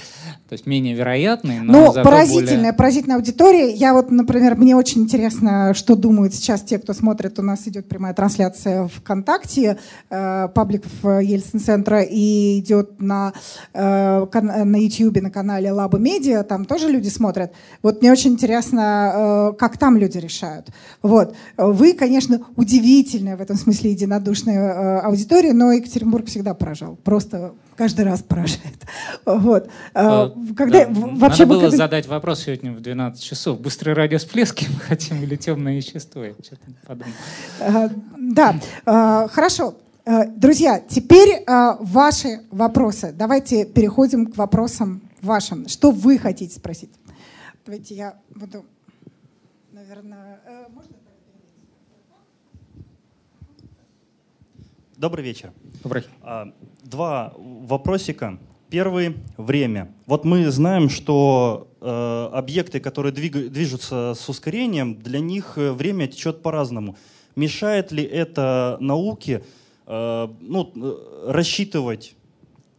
[SPEAKER 2] То есть менее вероятный, но
[SPEAKER 1] Ну, поразительная, более... поразительная аудитория. Я вот, например, мне очень интересно, что думают сейчас те, кто смотрит. У нас идет прямая трансляция ВКонтакте, э, паблик в Ельцин-центра, и идет на, э, на YouTube, на канале Лаба Медиа, там тоже люди смотрят. Вот мне очень интересно, э, как там люди решают. Вот. Вы, конечно, удивительная в этом смысле единодушная э, аудитория, но Екатеринбург всегда поражал. Просто каждый раз поражает. Вот.
[SPEAKER 2] А, когда, да. вообще Надо было когда... задать вопрос сегодня в 12 часов. Быстрые радиосплески мы хотим или темное вещество? Я что-то подумал.
[SPEAKER 1] А, да, а, хорошо. Друзья, теперь ваши вопросы. Давайте переходим к вопросам вашим. Что вы хотите спросить? Давайте я буду, наверное, э, можно?
[SPEAKER 3] Добрый вечер.
[SPEAKER 2] Добрый.
[SPEAKER 3] А, два вопросика. Первый – время. Вот мы знаем, что э, объекты, которые двиг, движутся с ускорением, для них э, время течет по-разному. Мешает ли это науке э, ну, рассчитывать,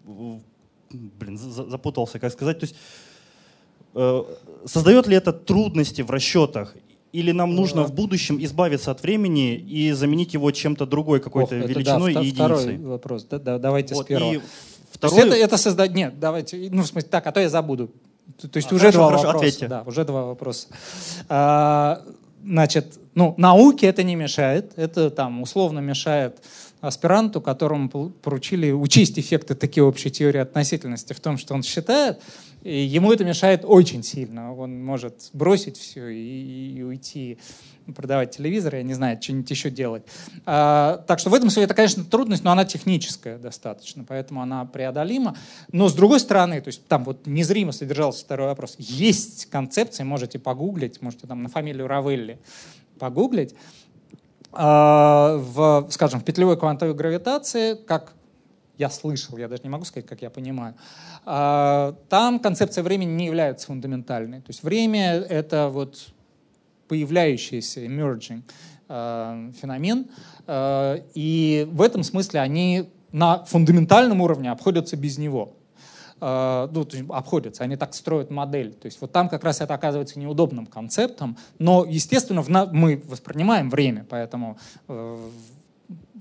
[SPEAKER 3] блин, запутался, как сказать, то есть э, создает ли это трудности в расчетах или нам нужно в будущем избавиться от времени и заменить его чем-то другой, какой-то Ох, величиной да, и единицей?
[SPEAKER 2] Второй вопрос. Да, да, давайте вот, с первого. И второй... Это, это создать... Нет, давайте... Ну, в смысле, так, а то я забуду. То, то есть а, уже хорошо, два хорошо, вопроса. Ответьте. Да, уже два вопроса. А, значит, ну, науке это не мешает. Это там условно мешает аспиранту, которому поручили учесть эффекты такие общей теории относительности в том, что он считает, и ему это мешает очень сильно. Он может бросить все и, и уйти продавать телевизор, я не знаю, что-нибудь еще делать. А, так что в этом смысле это, конечно, трудность, но она техническая достаточно, поэтому она преодолима. Но с другой стороны, то есть там вот незримо содержался второй вопрос. Есть концепции, можете погуглить, можете там на фамилию Равелли погуглить, а, в, скажем, в петлевой квантовой гравитации, как я слышал, я даже не могу сказать, как я понимаю, а, там концепция времени не является фундаментальной. То есть время — это вот появляющийся, emerging а, феномен, а, и в этом смысле они на фундаментальном уровне обходятся без него. Ну, то есть обходятся, они так строят модель. То есть вот там как раз это оказывается неудобным концептом, но, естественно, мы воспринимаем время, поэтому э,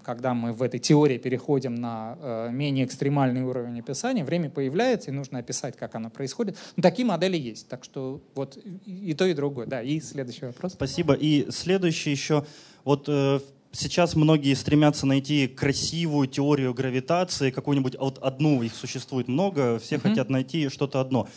[SPEAKER 2] когда мы в этой теории переходим на э, менее экстремальный уровень описания, время появляется, и нужно описать, как оно происходит. Но такие модели есть. Так что вот и то, и другое. Да, и следующий вопрос.
[SPEAKER 3] Спасибо. И следующий еще. Вот э, сейчас многие стремятся найти красивую теорию гравитации, какую-нибудь вот одну, их существует много, все mm-hmm. хотят найти что-то одно.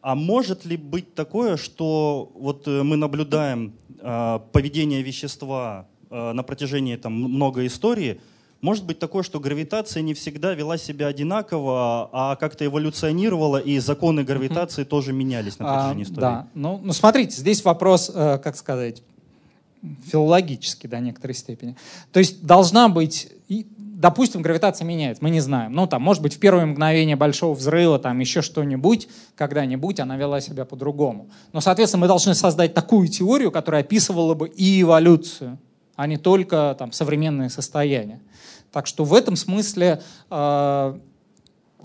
[SPEAKER 3] А может ли быть такое, что вот э, мы наблюдаем э, поведение вещества на протяжении там, много истории, может быть такое, что гравитация не всегда вела себя одинаково, а как-то эволюционировала, и законы гравитации mm-hmm. тоже менялись на протяжении а, истории?
[SPEAKER 2] Да, ну, ну смотрите, здесь вопрос, э, как сказать, филологический до некоторой степени. То есть должна быть, допустим, гравитация меняется, мы не знаем. Ну, там, может быть, в первое мгновение большого взрыва, там, еще что-нибудь, когда-нибудь она вела себя по-другому. Но, соответственно, мы должны создать такую теорию, которая описывала бы и эволюцию, а не только там, современное состояние. Так что в этом смысле э,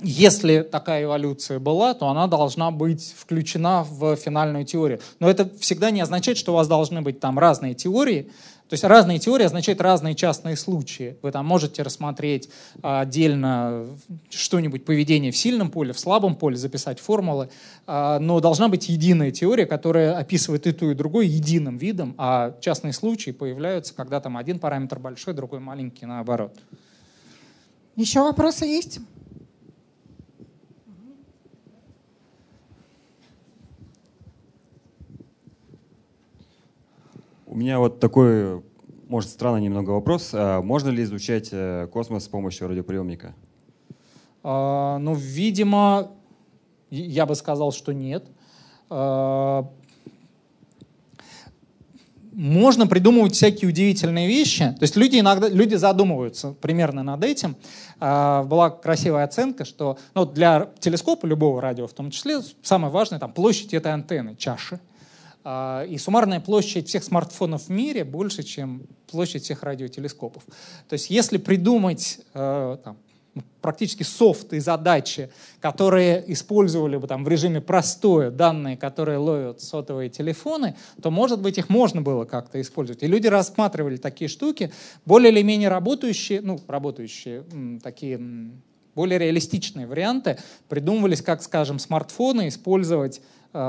[SPEAKER 2] если такая эволюция была, то она должна быть включена в финальную теорию. Но это всегда не означает, что у вас должны быть там разные теории. То есть разные теории означают разные частные случаи. Вы там можете рассмотреть отдельно что-нибудь поведение в сильном поле, в слабом поле, записать формулы, а, но должна быть единая теория, которая описывает и ту, и другой единым видом, а частные случаи появляются, когда там один параметр большой, другой маленький, наоборот.
[SPEAKER 1] Еще вопросы есть?
[SPEAKER 4] Меня вот такой, может, странный немного вопрос. А можно ли изучать э, космос с помощью радиоприемника?
[SPEAKER 2] А, ну, видимо, я бы сказал, что нет. А, можно придумывать всякие удивительные вещи. То есть люди иногда люди задумываются примерно над этим. А, была красивая оценка, что ну, для телескопа любого радио, в том числе, самое важное там площадь этой антенны, чаши. А, и суммарная площадь всех смартфонов в мире больше, чем площадь всех радиотелескопов. То есть если придумать э, там, практически софт и задачи, которые использовали бы там в режиме простое данные, которые ловят сотовые телефоны, то, может быть, их можно было как-то использовать. И люди рассматривали такие штуки, более или менее работающие, ну, работающие, такие более реалистичные варианты придумывались, как, скажем, смартфоны использовать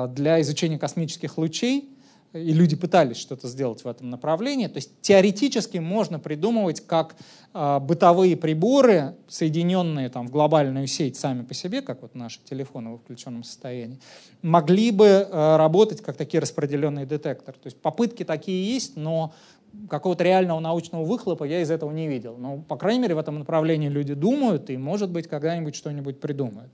[SPEAKER 2] для изучения космических лучей, и люди пытались что-то сделать в этом направлении. То есть теоретически можно придумывать, как э, бытовые приборы, соединенные там, в глобальную сеть сами по себе, как вот наши телефоны в включенном состоянии, могли бы э, работать как такие распределенные детекторы. То есть попытки такие есть, но какого-то реального научного выхлопа я из этого не видел. Но, по крайней мере, в этом направлении люди думают, и, может быть, когда-нибудь что-нибудь придумают.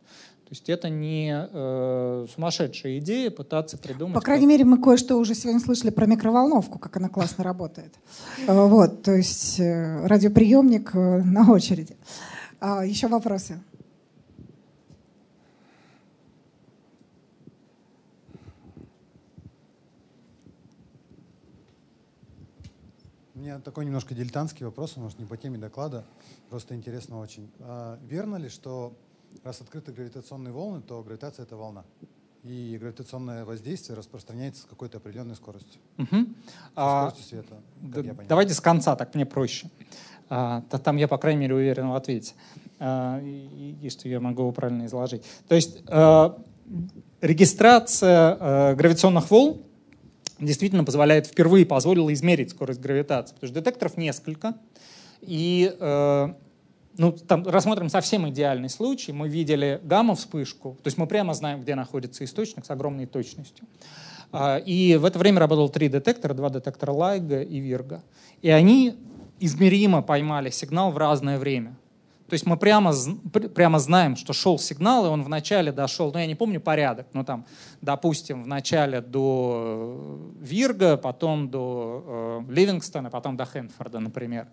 [SPEAKER 2] То есть это не э, сумасшедшая идея пытаться придумать.
[SPEAKER 1] По крайней как... мере, мы кое-что уже сегодня слышали про микроволновку, как она классно работает. Э, вот, то есть э, радиоприемник э, на очереди. А, Еще вопросы?
[SPEAKER 5] У меня такой немножко дилетантский вопрос, может, не по теме доклада, просто интересно очень. А верно ли, что раз открыты гравитационные волны, то гравитация — это волна. И гравитационное воздействие распространяется с какой-то определенной скоростью.
[SPEAKER 2] Угу. А,
[SPEAKER 5] скоростью света.
[SPEAKER 2] Да, давайте с конца, так мне проще. А, там я, по крайней мере, уверен в ответе. А, и, и что я могу его правильно изложить. То есть а, регистрация а, гравитационных волн действительно позволяет, впервые позволила измерить скорость гравитации. Потому что детекторов несколько. И э, ну, там рассмотрим совсем идеальный случай. Мы видели гамма-вспышку, то есть мы прямо знаем, где находится источник с огромной точностью. А, и в это время работал три детектора, два детектора Лайга и Вирга. И они измеримо поймали сигнал в разное время. То есть мы прямо, прямо знаем, что шел сигнал, и он вначале дошел, ну я не помню порядок, но там, допустим, вначале до э, Вирга, потом до э, Ливингстона, потом до Хэнфорда, например.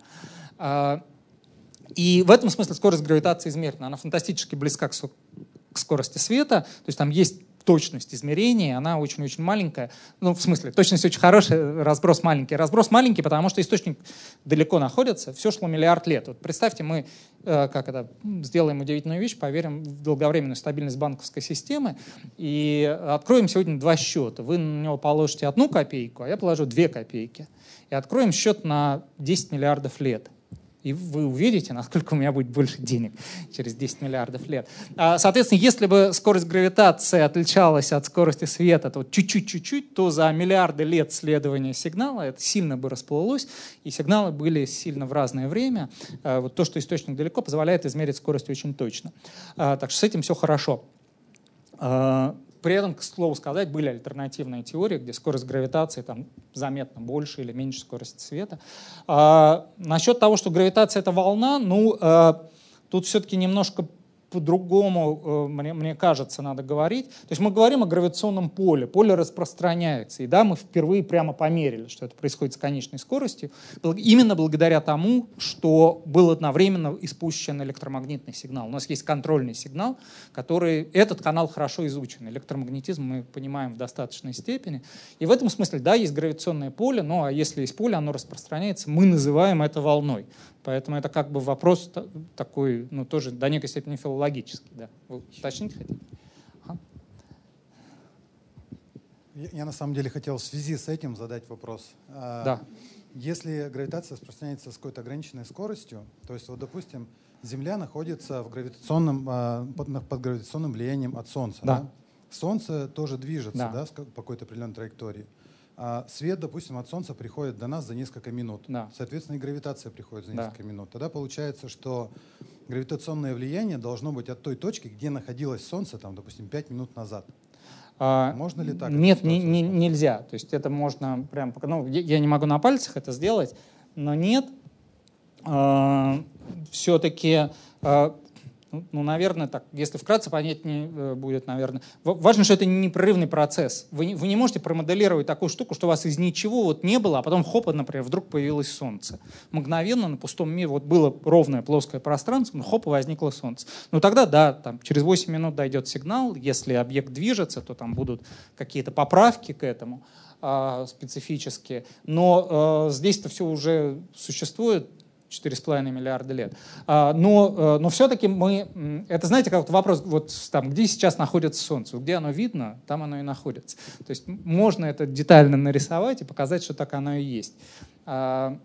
[SPEAKER 2] И в этом смысле скорость гравитации измерена. Она фантастически близка к, к скорости света. То есть там есть точность измерения, она очень-очень маленькая. Ну, в смысле, точность очень хорошая, разброс маленький. Разброс маленький, потому что источник далеко находится, все шло миллиард лет. Вот представьте, мы э, как это, сделаем удивительную вещь, поверим в долговременную стабильность банковской системы и откроем сегодня два счета. Вы на него положите одну копейку, а я положу две копейки. И откроем счет на 10 миллиардов лет. И вы увидите, насколько у меня будет больше денег через 10 миллиардов лет. А, соответственно, если бы скорость гравитации отличалась от скорости света то чуть-чуть-чуть-чуть, то за миллиарды лет следования сигнала это сильно бы расплылось, и сигналы были сильно в разное время. А, вот то, что источник далеко, позволяет измерить скорость очень точно. А, так что с этим все хорошо. При этом, к слову сказать, были альтернативные теории, где скорость гравитации там заметно больше или меньше скорости света. А, насчет того, что гравитация — это волна, ну, а, тут все-таки немножко по-другому, э, мне, мне кажется, надо говорить. То есть мы говорим о гравитационном поле. Поле распространяется. И да, мы впервые прямо померили, что это происходит с конечной скоростью, именно благодаря тому, что был одновременно испущен электромагнитный сигнал. У нас есть контрольный сигнал, который... Этот канал хорошо изучен. Электромагнетизм мы понимаем в достаточной степени. И в этом смысле, да, есть гравитационное поле, но а если есть поле, оно распространяется, мы называем это волной. Поэтому это как бы вопрос такой, ну тоже до некой степени филологический. Да. Вы уточнить хотите? Ага.
[SPEAKER 5] Я, я на самом деле хотел в связи с этим задать вопрос.
[SPEAKER 2] А, да.
[SPEAKER 5] Если гравитация распространяется с какой-то ограниченной скоростью, то есть вот допустим Земля находится в гравитационном, а, под, под гравитационным влиянием от Солнца.
[SPEAKER 2] Да. да?
[SPEAKER 5] Солнце тоже движется
[SPEAKER 2] да.
[SPEAKER 5] Да, по какой-то определенной траектории. А свет, допустим, от Солнца приходит до нас за несколько минут.
[SPEAKER 2] Да.
[SPEAKER 5] Соответственно, и гравитация приходит за несколько
[SPEAKER 2] да.
[SPEAKER 5] минут. Тогда получается, что гравитационное влияние должно быть от той точки, где находилось Солнце, там, допустим, 5 минут назад.
[SPEAKER 2] А,
[SPEAKER 5] можно ли так?
[SPEAKER 2] Нет, не, не, нельзя. То есть это можно прям... Ну, я не могу на пальцах это сделать, но нет. А, все-таки а, ну, ну, наверное, так, если вкратце понятнее э, будет, наверное. Важно, что это не непрерывный процесс. Вы не, вы не можете промоделировать такую штуку, что у вас из ничего вот не было, а потом хоп, например, вдруг появилось Солнце. Мгновенно на пустом мире вот было ровное плоское пространство, но хоп, возникло Солнце. Ну тогда да, там через 8 минут дойдет сигнал, если объект движется, то там будут какие-то поправки к этому э, специфические. Но э, здесь-то все уже существует, 4,5 миллиарда лет. А, но, э, но все-таки мы... Это, знаете, как вопрос, вот там, где сейчас находится Солнце? Где оно видно, там оно и находится. То есть можно это детально нарисовать и показать, что так оно и есть. А,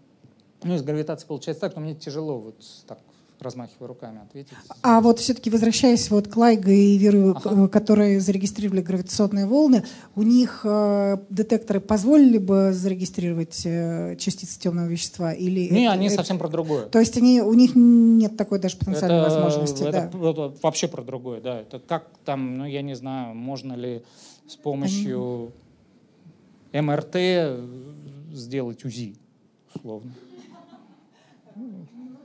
[SPEAKER 2] ну, из гравитации получается так, но мне тяжело вот так размахивая руками, ответить.
[SPEAKER 1] А вот все-таки возвращаясь вот к Лайго и Веру, ага. которые зарегистрировали гравитационные волны, у них э, детекторы позволили бы зарегистрировать э, частицы темного вещества? Или
[SPEAKER 2] Не,
[SPEAKER 1] это,
[SPEAKER 2] они
[SPEAKER 1] это,
[SPEAKER 2] совсем про другое.
[SPEAKER 1] То есть они, у них нет такой даже потенциальной
[SPEAKER 2] это,
[SPEAKER 1] возможности?
[SPEAKER 2] Это,
[SPEAKER 1] да.
[SPEAKER 2] это вообще про другое, да. Это как там, ну я не знаю, можно ли с помощью они... МРТ сделать УЗИ, условно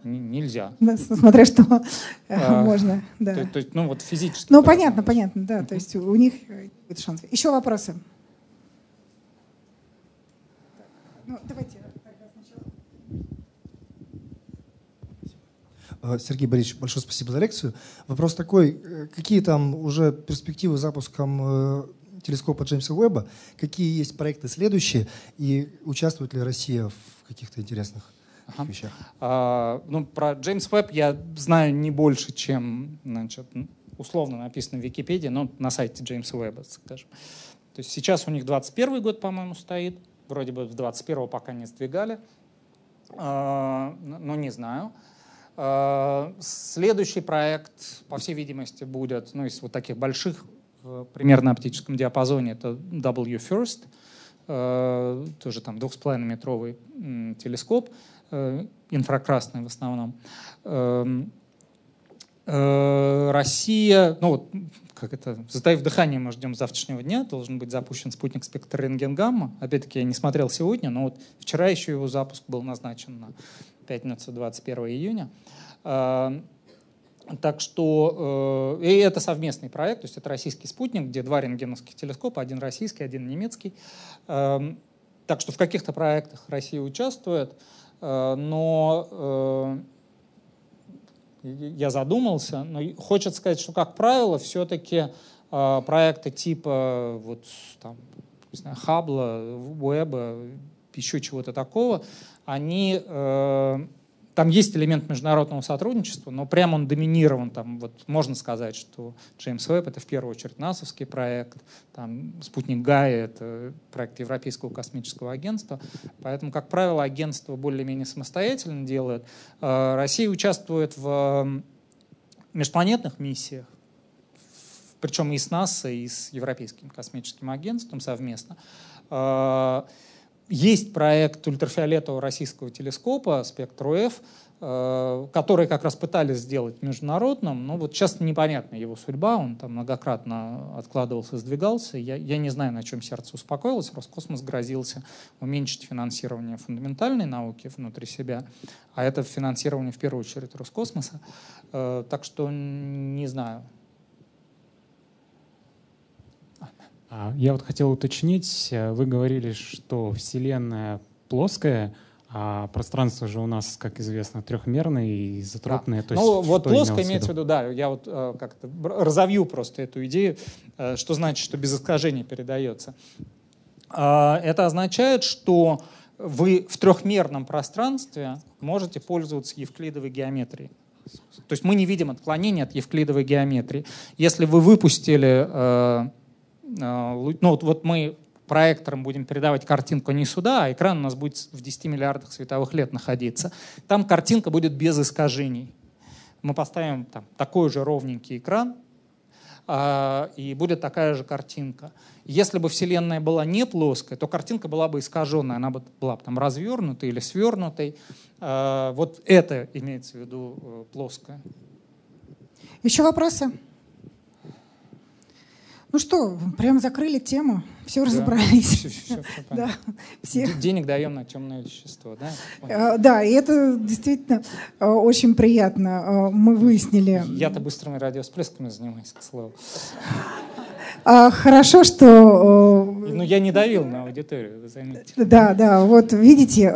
[SPEAKER 2] нельзя.
[SPEAKER 1] Да, смотря что э, а, можно. Да.
[SPEAKER 2] То, то есть, ну вот физически.
[SPEAKER 1] Ну понятно, понятно, да. То есть у них это шанс. Еще вопросы? Ну, давайте.
[SPEAKER 6] Э, Сергей Борисович, большое спасибо за лекцию. Вопрос такой, э, какие там уже перспективы запуском телескопа Джеймса Уэбба, какие есть проекты следующие, и участвует ли Россия в каких-то интересных ага. вещах?
[SPEAKER 2] А, ну, про Джеймс Веб я знаю не больше, чем значит, условно написано в Википедии, но на сайте Джеймса Уэбба, скажем. То есть сейчас у них 21 год, по-моему, стоит. Вроде бы в 21 пока не сдвигали. А, но не знаю. А, следующий проект, по всей видимости, будет, ну, из вот таких больших, примерно оптическом диапазоне, это W-First, а, тоже там 2,5-метровый телескоп. Э, инфракрасный в основном. Эм, э, Россия, ну вот, как это, затаив дыхание, мы ждем завтрашнего дня, должен быть запущен спутник спектр рентген-гамма. Опять-таки, я не смотрел сегодня, но вот вчера еще его запуск был назначен на пятницу 21 июня. Эм, так что э, и это совместный проект, то есть это российский спутник, где два рентгеновских телескопа, один российский, один немецкий. Эм, так что в каких-то проектах Россия участвует. Но э, я задумался, но хочется сказать, что, как правило, все-таки э, проекты типа вот, там, не знаю, Хабла, Уэба, еще чего-то такого, они там есть элемент международного сотрудничества, но прямо он доминирован. Там, вот можно сказать, что Джеймс Веб — это в первую очередь НАСовский проект, там, спутник Гая — это проект Европейского космического агентства. Поэтому, как правило, агентство более-менее самостоятельно делает. Э, Россия участвует в межпланетных миссиях, причем и с НАСА, и с Европейским космическим агентством совместно. Есть проект ультрафиолетового российского телескопа «Спектру-Ф», э, который как раз пытались сделать международным, но вот сейчас непонятна его судьба, он там многократно откладывался, сдвигался. Я, я не знаю, на чем сердце успокоилось. Роскосмос грозился уменьшить финансирование фундаментальной науки внутри себя, а это финансирование в первую очередь Роскосмоса. Э, так что не знаю,
[SPEAKER 7] А, я вот хотел уточнить, э, вы говорили, что Вселенная плоская, а пространство же у нас, как известно, трехмерное и изотропное.
[SPEAKER 2] Да. То есть, ну, вот плоское имеется в виду, да, я вот э, как-то разовью просто эту идею, э, что значит, что без искажений передается. А, это означает, что вы в трехмерном пространстве можете пользоваться евклидовой геометрией. То есть мы не видим отклонения от евклидовой геометрии. Если вы выпустили а, ну вот, вот мы проектором будем передавать картинку не сюда, а экран у нас будет в 10 миллиардах световых лет находиться. Там картинка будет без искажений. Мы поставим там такой же ровненький экран, а, и будет такая же картинка. Если бы Вселенная была не плоская, то картинка была бы искаженная, она бы была бы там развернутой или свернутой. А, вот это имеется в виду э, плоская.
[SPEAKER 1] Еще вопросы? Ну что, прям закрыли тему, все разобрались. Все, все, все
[SPEAKER 2] да, все. Денег даем на темное вещество, да?
[SPEAKER 1] А, да, и это действительно а, очень приятно. А, мы выяснили.
[SPEAKER 2] Я-то быстрыми радиосплесками занимаюсь, к слову.
[SPEAKER 1] Хорошо, что...
[SPEAKER 2] Ну, я не давил на аудиторию, вы заметите.
[SPEAKER 1] Да, да, вот видите,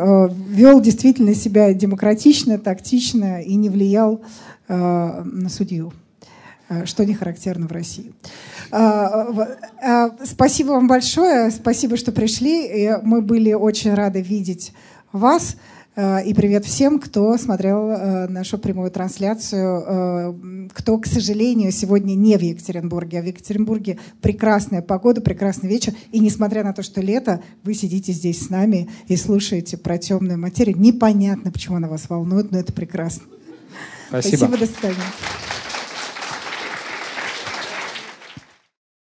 [SPEAKER 1] вел действительно себя демократично, тактично и не влиял на судью. Э, что не характерно в России. А, а, спасибо вам большое, спасибо, что пришли. Мы были очень рады видеть вас. Э, и привет всем, кто смотрел э, нашу прямую трансляцию, кто, к сожалению, сегодня не в Екатеринбурге, а в Екатеринбурге прекрасная погода, прекрасный вечер. И несмотря на то, что лето, вы сидите здесь с нами и слушаете про темную материю. Непонятно, почему она вас волнует, но это прекрасно.
[SPEAKER 2] Спасибо.
[SPEAKER 1] Спасибо, до свидания.